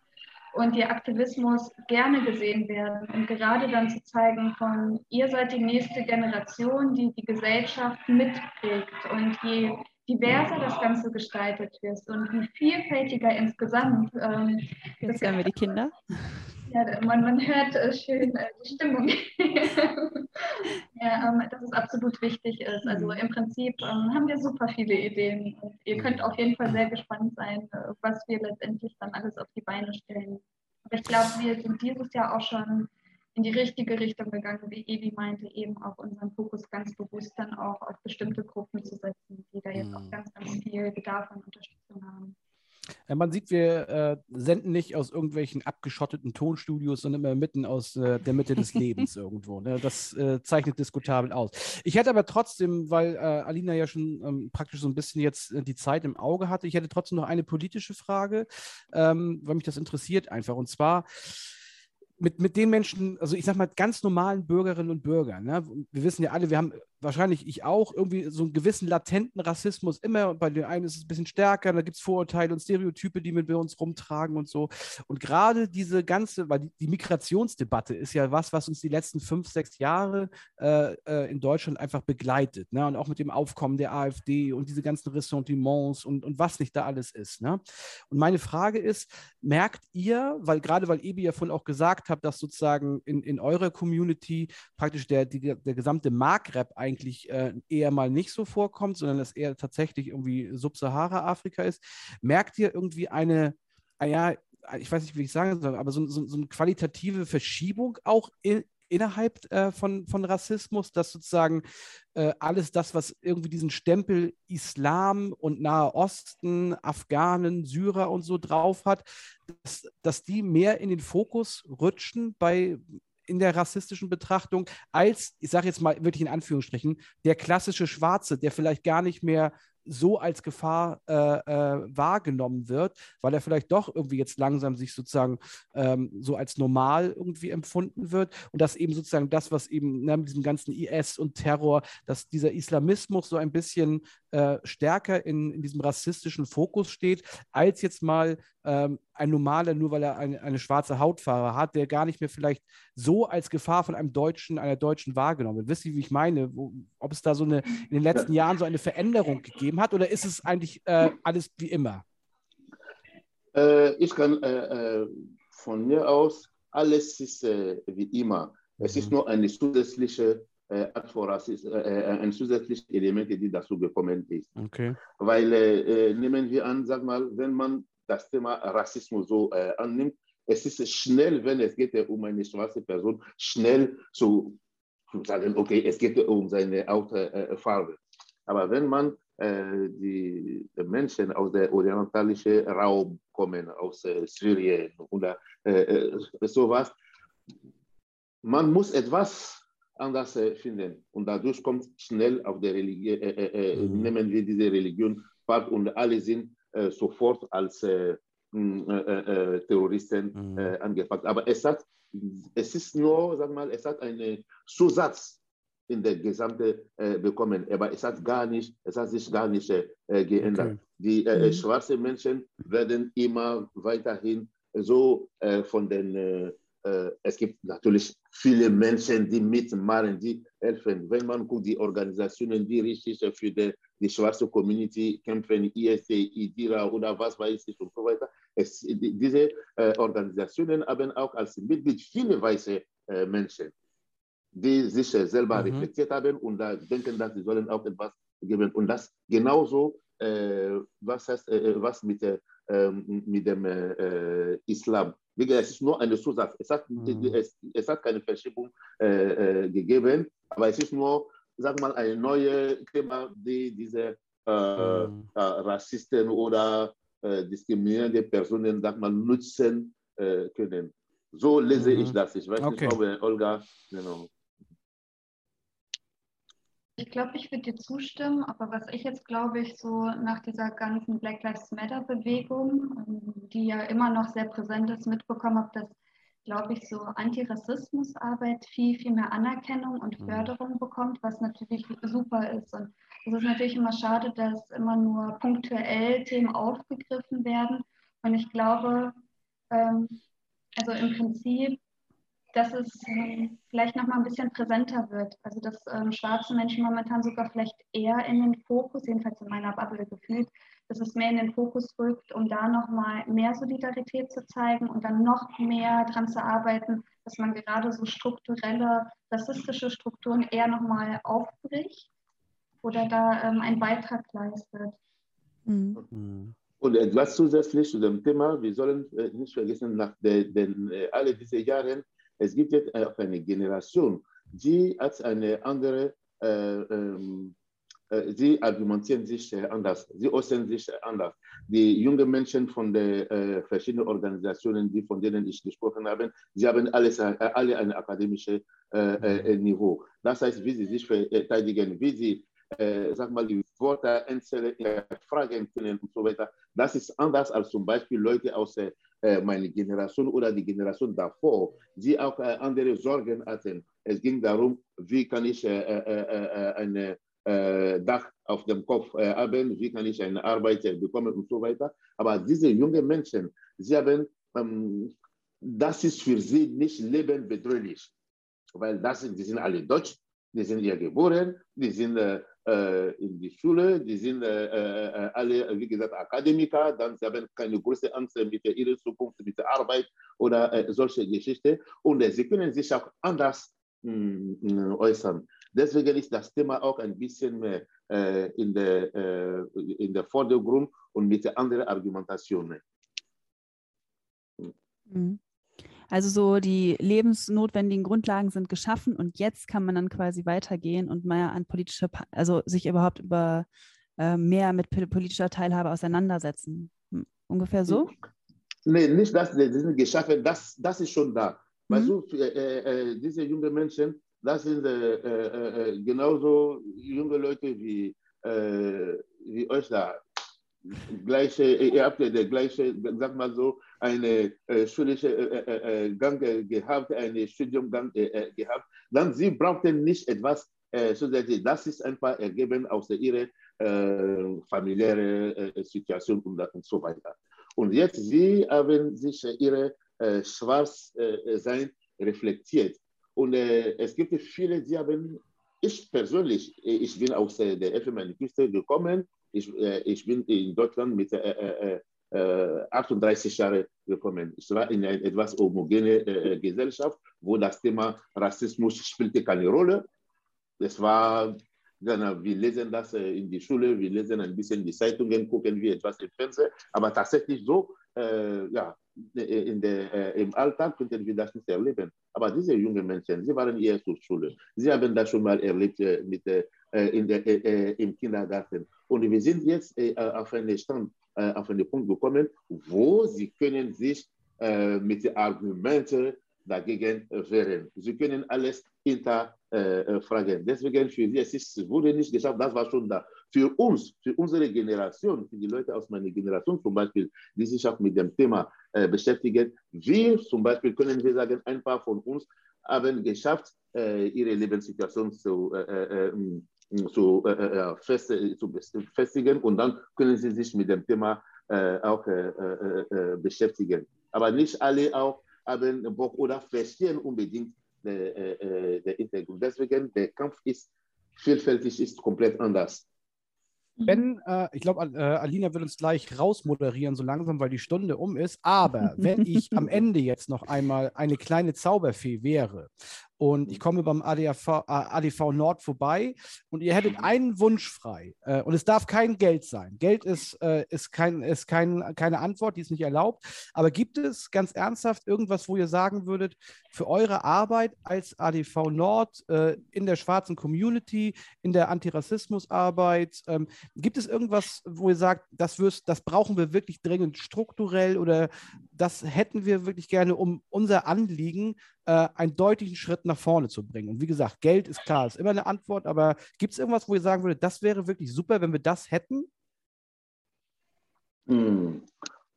und ihr Aktivismus gerne gesehen werden und gerade dann zu zeigen von, ihr seid die nächste Generation, die die Gesellschaft mitprägt und je diverser das Ganze gestaltet wird und wie vielfältiger insgesamt. Ähm, Jetzt hören wir die Kinder. Ja, man, man hört äh, schön äh, die Stimmung. *laughs* ja, ähm, dass es absolut wichtig ist. Also mhm. im Prinzip ähm, haben wir super viele Ideen und ihr mhm. könnt auf jeden Fall sehr gespannt sein, äh, was wir letztendlich dann alles auf die Beine stellen. Aber ich glaube, wir sind dieses Jahr auch schon in die richtige Richtung gegangen, wie Evi meinte, eben auch unseren Fokus ganz bewusst dann auch auf bestimmte Gruppen zu setzen, die da jetzt auch mhm. ganz, ganz viel Bedarf an Unterstützung haben. Ja, man sieht, wir äh, senden nicht aus irgendwelchen abgeschotteten Tonstudios, sondern immer mitten aus äh, der Mitte des *laughs* Lebens irgendwo. Ne? Das äh, zeichnet diskutabel aus. Ich hätte aber trotzdem, weil äh, Alina ja schon ähm, praktisch so ein bisschen jetzt äh, die Zeit im Auge hatte, ich hätte trotzdem noch eine politische Frage, ähm, weil mich das interessiert einfach. Und zwar, mit, mit den Menschen, also ich sag mal, ganz normalen Bürgerinnen und Bürgern. Ne? Wir wissen ja alle, wir haben wahrscheinlich ich auch, irgendwie so einen gewissen latenten Rassismus immer. Und bei den einen ist es ein bisschen stärker, da gibt es Vorurteile und Stereotype, die wir uns rumtragen und so. Und gerade diese ganze, weil die, Migrationsdebatte ist ja was, was uns die letzten fünf, sechs Jahre äh, äh, in Deutschland einfach begleitet. Ne? Und auch mit dem Aufkommen der AfD und diese ganzen Ressentiments und, und was nicht da alles ist. Ne? Und meine Frage ist, merkt ihr, weil gerade weil Ebi ja vorhin auch gesagt hat, dass sozusagen in, in eurer Community praktisch der, die, der gesamte Maghreb eigentlich äh, eher mal nicht so vorkommt, sondern dass eher tatsächlich irgendwie Subsahara-Afrika ist. Merkt ihr irgendwie eine, ah ja, ich weiß nicht, wie ich sagen soll, aber so, so, so eine qualitative Verschiebung auch in, innerhalb äh, von, von Rassismus, dass sozusagen äh, alles das, was irgendwie diesen Stempel Islam und Nahe Osten, Afghanen, Syrer und so drauf hat, dass, dass die mehr in den Fokus rutschen bei in der rassistischen Betrachtung als, ich sage jetzt mal wirklich in Anführungsstrichen, der klassische Schwarze, der vielleicht gar nicht mehr so als Gefahr äh, äh, wahrgenommen wird, weil er vielleicht doch irgendwie jetzt langsam sich sozusagen ähm, so als normal irgendwie empfunden wird. Und dass eben sozusagen das, was eben ne, mit diesem ganzen IS und Terror, dass dieser Islamismus so ein bisschen äh, stärker in, in diesem rassistischen Fokus steht, als jetzt mal ähm, ein normaler, nur weil er eine, eine schwarze Hautfarbe hat, der gar nicht mehr vielleicht so als Gefahr von einem Deutschen, einer Deutschen wahrgenommen wird. Wisst ihr, wie ich meine? Wo, ob es da so eine in den letzten Jahren so eine Veränderung gegeben hat oder ist es eigentlich äh, alles wie immer? Äh, ich kann äh, äh von mir aus, alles ist äh, wie immer. Es ist mhm. nur eine zusätzliche äh, Art von Rassismus, ein zusätzliches Element, die dazu gekommen ist. Okay. Weil nehmen wir an, sag mal, wenn man das Thema Rassismus so äh, annimmt. Es ist schnell, wenn es geht um eine schwarze Person, schnell zu, sagen, okay, es geht um seine Hautfarbe. Aber wenn man äh, die Menschen aus dem orientalischen Raum kommen, aus äh, Syrien oder äh, äh, sowas, man muss etwas anders äh, finden. Und dadurch kommt schnell auf der Religion, mhm. nehmen wir diese Religion part und alle sind äh, sofort als äh, äh, äh, Terroristen mhm. angepackt. Aber es, hat, es ist nur, sag mal, es hat einen Zusatz in der gesamten bekommen, aber es hat gar nicht, es hat sich gar nicht geändert. Okay. Die mhm. schwarzen Menschen werden immer weiterhin so von den äh, es gibt natürlich viele Menschen, die mitmachen, die helfen. Wenn man guckt, die Organisationen, die richtig für die, die schwarze Community kämpfen, ISC, IDIRA oder was weiß ich und so weiter. Es, diese äh, Organisationen haben auch als Mitglied viele weiße äh, Menschen, die sich äh, selber mhm. reflektiert haben und da denken, dass sie sollen auch etwas geben. Und das genauso, äh, was, heißt, äh, was mit, ähm, mit dem Islam es ist nur eine Zusatz. Es hat, mhm. es, es, hat keine Verschiebung äh, äh, gegeben, aber es ist nur, sag mal, ein neues Thema, die diese äh, mhm. Äh, Rassisten oder äh, diskriminierende Personen, sag mal, nutzen äh, können. So lese mhm. ich das. Ich weiß okay. nicht, ob Olga, genau. Ich glaube, ich würde dir zustimmen, aber was ich jetzt glaube ich so nach dieser ganzen Black Lives Matter Bewegung, ähm, die ja immer noch sehr präsent ist, mitbekommen habe, dass, glaube ich, so Antirassismusarbeit viel, viel mehr Anerkennung und mhm. Förderung bekommt, was natürlich super ist. Und es ist natürlich immer schade, dass immer nur punktuell Themen aufgegriffen werden. Und ich glaube, ähm, also im Prinzip dass es ähm, vielleicht noch mal ein bisschen präsenter wird. Also dass ähm, schwarze Menschen momentan sogar vielleicht eher in den Fokus, jedenfalls in meiner Bubble gefühlt, dass es mehr in den Fokus rückt, um da noch mal mehr Solidarität zu zeigen und dann noch mehr daran zu arbeiten, dass man gerade so strukturelle rassistische Strukturen eher noch mal aufbricht oder da ähm, einen Beitrag leistet. Mhm. Und etwas zusätzlich zu dem Thema, wir sollen äh, nicht vergessen, nach den, den, äh, alle diese Jahren es gibt jetzt auch eine Generation, die hat eine andere, äh, ähm, äh, sie argumentieren sich äh, anders, sie äußern sich anders. Die jungen Menschen von den äh, verschiedenen Organisationen, die, von denen ich gesprochen habe, sie haben alles, äh, alle ein akademisches äh, Niveau. Das heißt, wie sie sich verteidigen, wie sie äh, sag mal, die Wörter einzeln fragen können und so weiter. Das ist anders als zum Beispiel Leute aus äh, meiner Generation oder die Generation davor, die auch äh, andere Sorgen hatten. es ging darum, wie kann ich äh, äh, ein Dach auf dem Kopf haben, wie kann ich eine Arbeit bekommen und so weiter. Aber diese jungen Menschen, sie haben, ähm, das ist für sie nicht lebenbedrohlich, weil das sind, die sind alle Deutsch, die sind hier geboren, die sind äh, in die Schule, die sind äh, äh, alle, wie gesagt, Akademiker, dann sie haben keine große Angst mit ihrer Zukunft, mit der Arbeit oder solche Geschichten. Und sie können sich auch anders mh, hm, äußern. Deswegen ist das Thema auch ein bisschen mehr in, der, in der Vordergrund und mit anderen Argumentationen. Mhm. Also so die lebensnotwendigen Grundlagen sind geschaffen und jetzt kann man dann quasi weitergehen und mehr an politische, also sich überhaupt über äh, mehr mit politischer Teilhabe auseinandersetzen. Hm, ungefähr so? Nee, nicht das, die sind geschaffen, das, das ist schon da. Mhm. Weißt du, äh, äh, diese jungen Menschen, das sind äh, äh, äh, genauso junge Leute wie, wie euch da gleiche, ihr habt ja der gleiche, sag mal so, eine äh, schulische äh, äh, Gang gehabt, einen Studiumgang gehabt, dann sie brauchten nicht etwas zusätzlich. Das ist einfach ergeben aus ihrer familiären Situation und, und, so weiter. Und jetzt, sie haben sich ihre Schwarzsein reflektiert. Und es gibt viele, die haben, ich persönlich, ich bin aus der Elfenbeinküste gekommen, ich, äh, ich bin in Deutschland mit äh, äh, 38 Jahren gekommen. Ich war in einer etwas homogene äh, Gesellschaft, wo das Thema Rassismus spielte keine Rolle. Es war, dann, wir lesen das in die Schule, wir lesen ein bisschen die Zeitungen, gucken wir etwas im Fernsehen, aber tatsächlich so, äh, ja, in der, äh, im Alltag könnten wir das nicht erleben. Aber diese jungen Menschen, sie waren eher zur Schule. Sie haben das schon mal erlebt äh, mit, äh, in der, im Kindergarten. Und wir sind jetzt äh, auf einen Stand, äh, auf einen Punkt gekommen, wo sie können sich äh, mit den Argumenten dagegen wehren. Sie können alles hinterfragen. Deswegen für sie, es ist, wurde nicht geschafft, das war schon da. Für uns, für unsere Generation, für die Leute aus meiner Generation zum Beispiel, die sich auch mit dem Thema äh, beschäftigen, wir zum Beispiel können wir sagen, ein paar von uns haben geschafft, äh, ihre Lebenssituation zu äh, zu, äh, äh fest, zu festigen und dann können sie sich mit dem Thema äh, auch äh, äh, beschäftigen. Aber nicht alle auch haben Bock oder verstehen unbedingt den Hintergrund. Deswegen der Kampf ist vielfältig, ist komplett anders. Wenn, äh, ich glaube, äh, Alina wird uns gleich rausmoderieren, so langsam, weil die Stunde um ist. Aber wenn ich am *laughs* Ende jetzt noch einmal eine kleine Zauberfee wäre und ich komme beim ADV, äh, ADV Nord vorbei und ihr hättet einen Wunsch frei äh, und es darf kein Geld sein. Geld ist, äh, ist, kein, ist kein, keine Antwort, die ist nicht erlaubt. Aber gibt es ganz ernsthaft irgendwas, wo ihr sagen würdet, für eure Arbeit als ADV Nord äh, in der schwarzen Community, in der Antirassismusarbeit, ähm, gibt es irgendwas, wo ihr sagt, das, wirst, das brauchen wir wirklich dringend strukturell oder das hätten wir wirklich gerne, um unser Anliegen äh, einen deutlichen Schritt nach vorne zu bringen. Und wie gesagt, Geld ist klar, ist immer eine Antwort, aber gibt es irgendwas, wo ihr sagen würdet, das wäre wirklich super, wenn wir das hätten? Hm.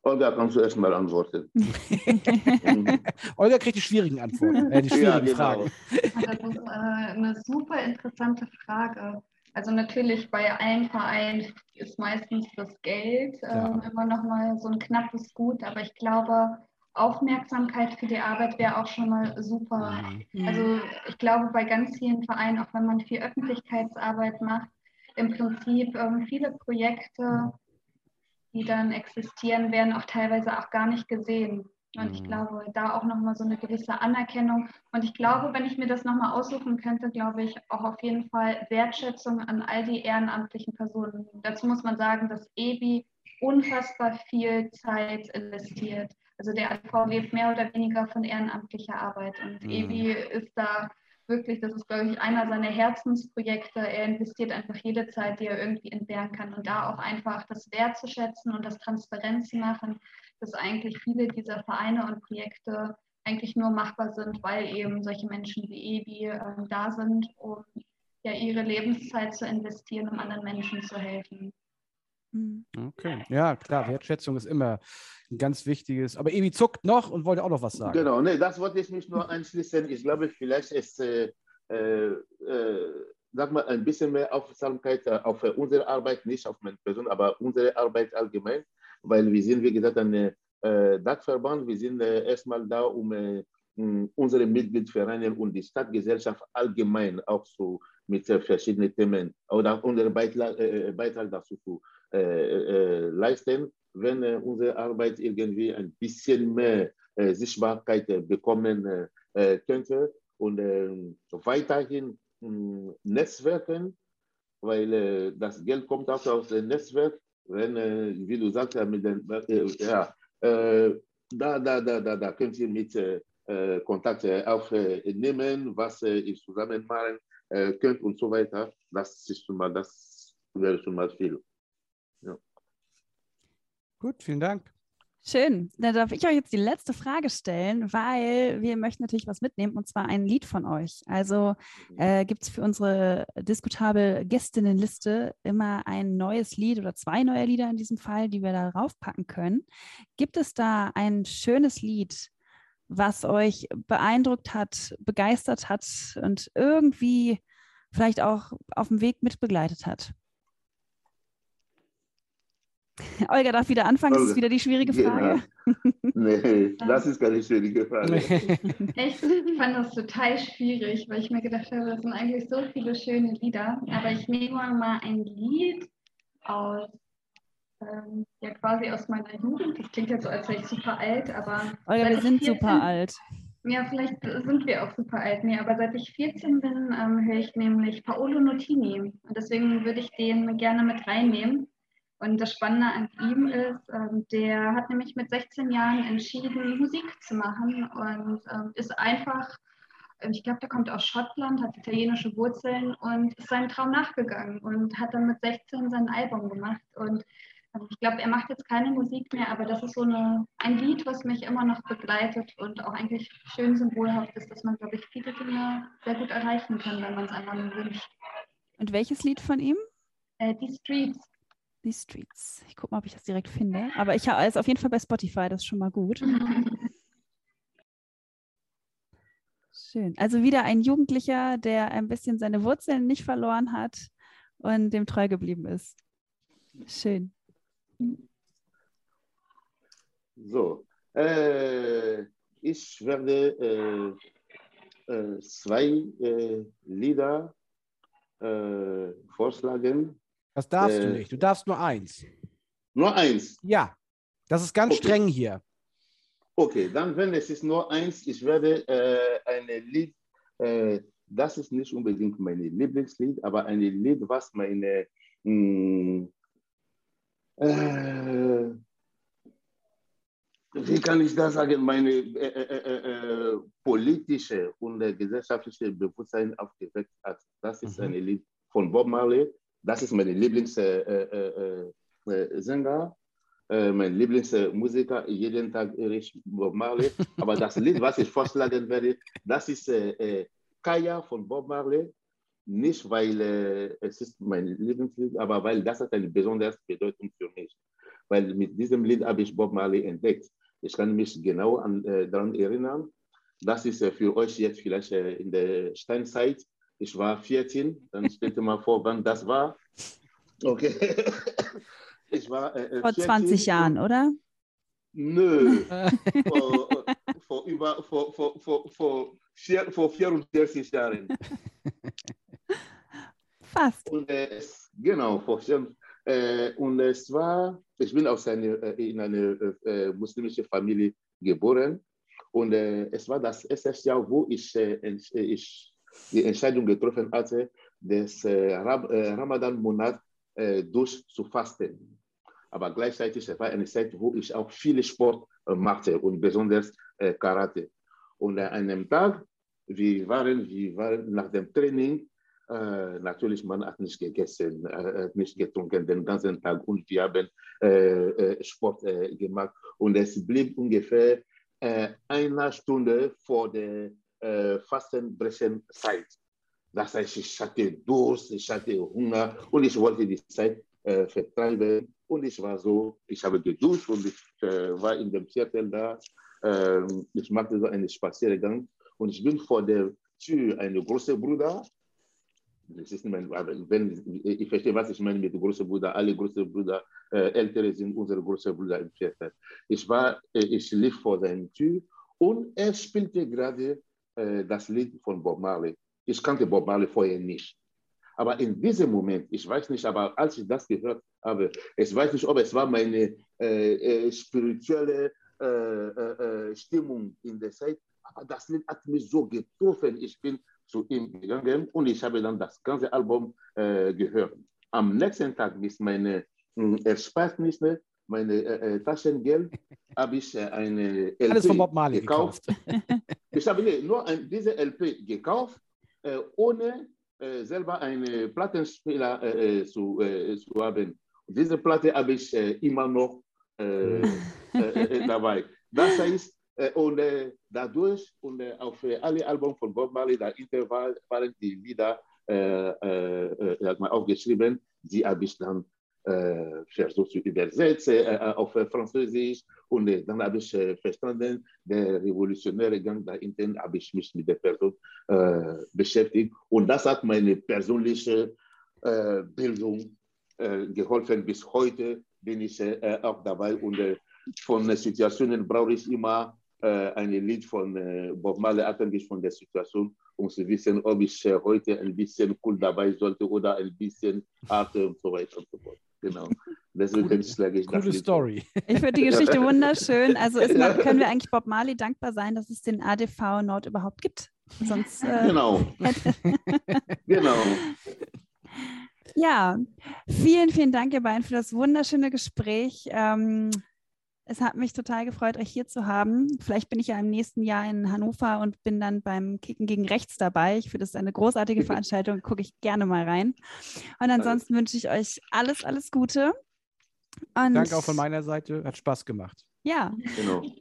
Olga, kannst du erstmal antworten? *laughs* Olga kriegt die schwierigen Antworten, äh, die *laughs* schwierigen ja, genau. Fragen. Das ist äh, eine super interessante Frage. Also natürlich bei allen Vereinen ist meistens das Geld ähm, immer noch mal so ein knappes Gut, aber ich glaube, Aufmerksamkeit für die Arbeit wäre auch schon mal super. Mhm. Also ich glaube, bei ganz vielen Vereinen, auch wenn man viel Öffentlichkeitsarbeit macht, im Prinzip ähm, viele Projekte, die dann existieren, werden auch teilweise auch gar nicht gesehen. Und ich mhm. glaube, da auch nochmal so eine gewisse Anerkennung. Und ich glaube, wenn ich mir das nochmal aussuchen könnte, glaube ich auch auf jeden Fall Wertschätzung an all die ehrenamtlichen Personen. Dazu muss man sagen, dass EBI unfassbar viel Zeit investiert. Also der ADV lebt mehr oder weniger von ehrenamtlicher Arbeit. Und mhm. EBI ist da wirklich, das ist, glaube ich, einer seiner Herzensprojekte. Er investiert einfach jede Zeit, die er irgendwie entbehren kann. Und da auch einfach das wertzuschätzen und das transparent zu machen, dass eigentlich viele dieser Vereine und Projekte eigentlich nur machbar sind, weil eben solche Menschen wie Ebi äh, da sind, um ja ihre Lebenszeit zu investieren, um anderen Menschen zu helfen. Mhm. Okay, ja klar, Wertschätzung ist immer ein ganz wichtiges. Aber Ebi zuckt noch und wollte auch noch was sagen. Genau, nee, das wollte ich mich nur anschließen. Ich glaube, vielleicht ist, äh, äh, äh, sag mal, ein bisschen mehr Aufmerksamkeit äh, auf unsere Arbeit, nicht auf meine Person, aber unsere Arbeit allgemein, weil wir sind, wie gesagt, ein äh, Dachverband. Wir sind äh, erstmal da, um äh, unsere Mitgliedsvereine und die Stadtgesellschaft allgemein auch so mit äh, verschiedenen Themen oder unseren Beitrag, äh, Beitrag dazu zu leisten, wenn unsere Arbeit irgendwie ein bisschen mehr Sichtbarkeit bekommen könnte und weiterhin Netzwerken, weil das Geld kommt auch aus dem Netzwerk, wenn, wie du sagst, mit den, ja, da, da, da, da, da könnt ihr mit Kontakt aufnehmen, was ihr zusammen machen könnt und so weiter. Das ist schon mal, das wäre schon mal viel. Gut, vielen Dank. Schön. Dann darf ich euch jetzt die letzte Frage stellen, weil wir möchten natürlich was mitnehmen und zwar ein Lied von euch. Also äh, gibt es für unsere diskutable Gästinnenliste immer ein neues Lied oder zwei neue Lieder in diesem Fall, die wir da raufpacken können. Gibt es da ein schönes Lied, was euch beeindruckt hat, begeistert hat und irgendwie vielleicht auch auf dem Weg mitbegleitet hat? *laughs* Olga darf wieder anfangen, das ist wieder die schwierige Frage. Ja. *laughs* Nee, *laughs* das ist keine schwierige Frage. Echt, ich fand das total schwierig, weil ich mir gedacht habe, das sind eigentlich so viele schöne Lieder. Aber ich nehme mal ein Lied aus, ähm, ja quasi aus meiner Jugend. Das klingt jetzt so, als wäre ich super alt, aber. Olga, wir sind 14, super alt. Ja, vielleicht sind wir auch super alt. Nee, aber seit ich 14 bin, ähm, höre ich nämlich Paolo Nutini. Und deswegen würde ich den gerne mit reinnehmen. Und das Spannende an ihm ist, ähm, der hat nämlich mit 16 Jahren entschieden, Musik zu machen und ähm, ist einfach, ich glaube, der kommt aus Schottland, hat italienische Wurzeln und ist seinem Traum nachgegangen und hat dann mit 16 sein Album gemacht. Und ähm, ich glaube, er macht jetzt keine Musik mehr, aber das ist so eine, ein Lied, was mich immer noch begleitet und auch eigentlich schön symbolhaft ist, dass man, glaube ich, viele Dinge sehr gut erreichen kann, wenn man es einfach nur wünscht. Und welches Lied von ihm? Äh, die Streets. Die Streets. Ich gucke mal, ob ich das direkt finde. Aber ich habe es auf jeden Fall bei Spotify, das ist schon mal gut. *laughs* Schön. Also wieder ein Jugendlicher, der ein bisschen seine Wurzeln nicht verloren hat und dem treu geblieben ist. Schön. So, äh, ich werde äh, äh, zwei äh, Lieder äh, vorschlagen, das darfst Äh, du nicht. Du darfst nur eins. Nur eins. Ja, das ist ganz Okay. streng hier. Okay, dann wenn es ist nur eins, ich werde äh, ein Lied, äh, das ist nicht unbedingt mein Lieblingslied, aber ein Lied, was meine, mh, äh, wie kann ich das sagen, meine äh, äh, äh, politische und gesellschaftliche Bewusstsein aufgeweckt hat. Das ist Mhm. ein Lied von Bob Marley. Das ist mein Lieblingssänger. Äh, äh, äh, mein Lieblingsmusiker, jeden Tag höre ich Bob Marley. Aber das Lied, was ich vorschlagen werde, das ist Kaya von Bob Marley. Nicht, weil es ist mein Lieblingslied, aber weil das hat eine besondere Bedeutung für mich. Weil mit diesem Lied habe ich Bob Marley entdeckt. Ich kann mich genau an, daran erinnern. Das ist für euch jetzt vielleicht in der Steinzeit. Ich war 14, dann stellt ihr mal vor, wann das war. Okay. Ich war äh, äh, Vor 14 20 Jahren, oder? Nö, *laughs* vor, vor, über, vor, vor, vor, vor, vier, vor 44 Jahren. *laughs* Fast. Und äh, genau, vor äh, und es war, ich bin aus einer, äh, in einer äh, muslimischen Familie geboren. Und äh, es war das erste Jahr, wo ich, äh, äh, ich die Entscheidung getroffen hatte, des äh, äh, Ramadan-Monat äh, durchzufasten. Aber gleichzeitig war eine Zeit, wo ich auch viele Sport machte und besonders Karate. Und an einem Tag, wir waren, wir waren nach dem Training, äh, natürlich, man hat nicht gegessen, äh, hat nicht getrunken den ganzen Tag und wir haben äh, Sport gemacht. Und es blieb ungefähr äh, eine Stunde vor der äh, Fastenbrechenzeit. Das heißt, ich hatte Durst, ich hatte Hunger und ich wollte die Zeit äh, vertreiben. Und ich war so, ich habe geduscht und ich äh, war in dem Viertel da. Ähm, ich machte so einen Spaziergang und ich bin vor der Tür einen großen Bruder. Das ist mein, wenn, ich verstehe, was ich meine mit großer Bruder. Alle großen Brüder, äh, ältere sind unsere großen Brüder im Viertel. Ich war, äh, ich lief vor seiner Tür und er spielte gerade äh, das Lied von Bob Marley. Ich kannte Bob Marley vorher nicht. Aber in diesem Moment, ich weiß nicht, aber als ich das gehört habe, ich weiß nicht, ob es war meine äh, äh, spirituelle äh, äh, äh Stimmung in der Zeit, aber das Lied hat mich so getroffen. Ich bin zu ihm gegangen und ich habe dann das ganze Album gehört. Am nächsten Tag ist meine hm, Ersparnisse, meine Taschengeld, *laughs* habe ich eine LP Alles von Bob Marley gekauft. gekauft. *laughs* ich habe nur ein, diese LP gekauft, ohne äh, selber einen Plattenspieler äh, äh, zu, äh, zu haben. Diese Platte habe ich äh, immer noch äh, *laughs* dabei. Das heißt, und dadurch und auf alle Alben von Bob Marley, da Intervall waren die Lieder aufgeschrieben, die habe ich dann äh, versucht zu übersetzen äh, auf Französisch und dann habe ich verstanden, der revolutionäre Gang dahinter habe ich mich mit der Person beschäftigt und das hat meine persönliche Bildung geholfen. Bis heute bin ich auch dabei und von Situationen brauche ich immer ein Lied von Bob Marley abhängig von der Situation, um zu wissen, ob ich heute ein bisschen cool dabei sollte oder ein bisschen hart und so weiter und so fort. Genau. Deswegen schlage ich Coole Story. Ich finde die Geschichte wunderschön. Also ist, können wir eigentlich Bob Marley dankbar sein, dass es den ADV Nord überhaupt gibt. Sonst, äh, genau. *laughs* genau. Ja, vielen, vielen Dank, ihr beiden, für das wunderschöne Gespräch. Ähm, es hat mich total gefreut, euch hier zu haben. Vielleicht bin ich ja im nächsten Jahr in Hannover und bin dann beim Kicken gegen Rechts dabei. Ich finde es eine großartige *laughs* Veranstaltung, gucke ich gerne mal rein. Und ansonsten wünsche ich euch alles, alles Gute. Und Danke auch von meiner Seite, hat Spaß gemacht. Ja. Genau. *laughs*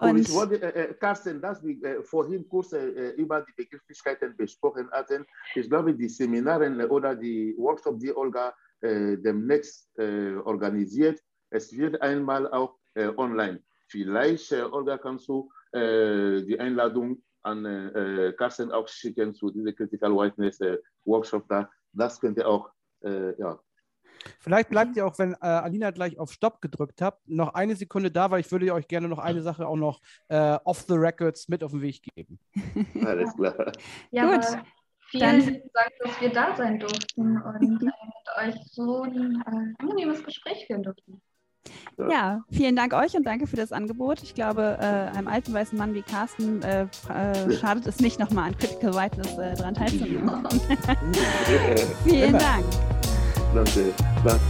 Und, und ich wollte, äh, äh, Carsten, dass wir äh, vorhin kurz äh, über die Begrifflichkeiten besprochen hatten. Ich glaube, die Seminare oder die Workshops, die Olga äh, demnächst äh, organisiert, es wird einmal auch äh, online. Vielleicht, äh, Olga, kannst du äh, die Einladung an äh, Carsten auch schicken zu diesem Critical Whiteness Workshop da. Das könnte auch, ja, Vielleicht bleibt ihr auch, wenn äh, Alina gleich auf Stopp gedrückt habt, noch eine Sekunde da, weil ich würde euch gerne noch eine Sache auch noch äh, off the records mit auf den Weg geben. *laughs* Alles klar. Ja, Gut. Vielen Dank, dass wir da sein durften und *laughs* mit euch so ein äh, angenehmes Gespräch führen durften. Ja. ja. vielen Dank euch und danke für das Angebot. Ich glaube, äh, einem alten weißen Mann wie Carsten äh, äh, schadet es nicht, nochmal an Critical Whiteness äh, dran teilzunehmen. *laughs* vielen Dank. Danke. Danke.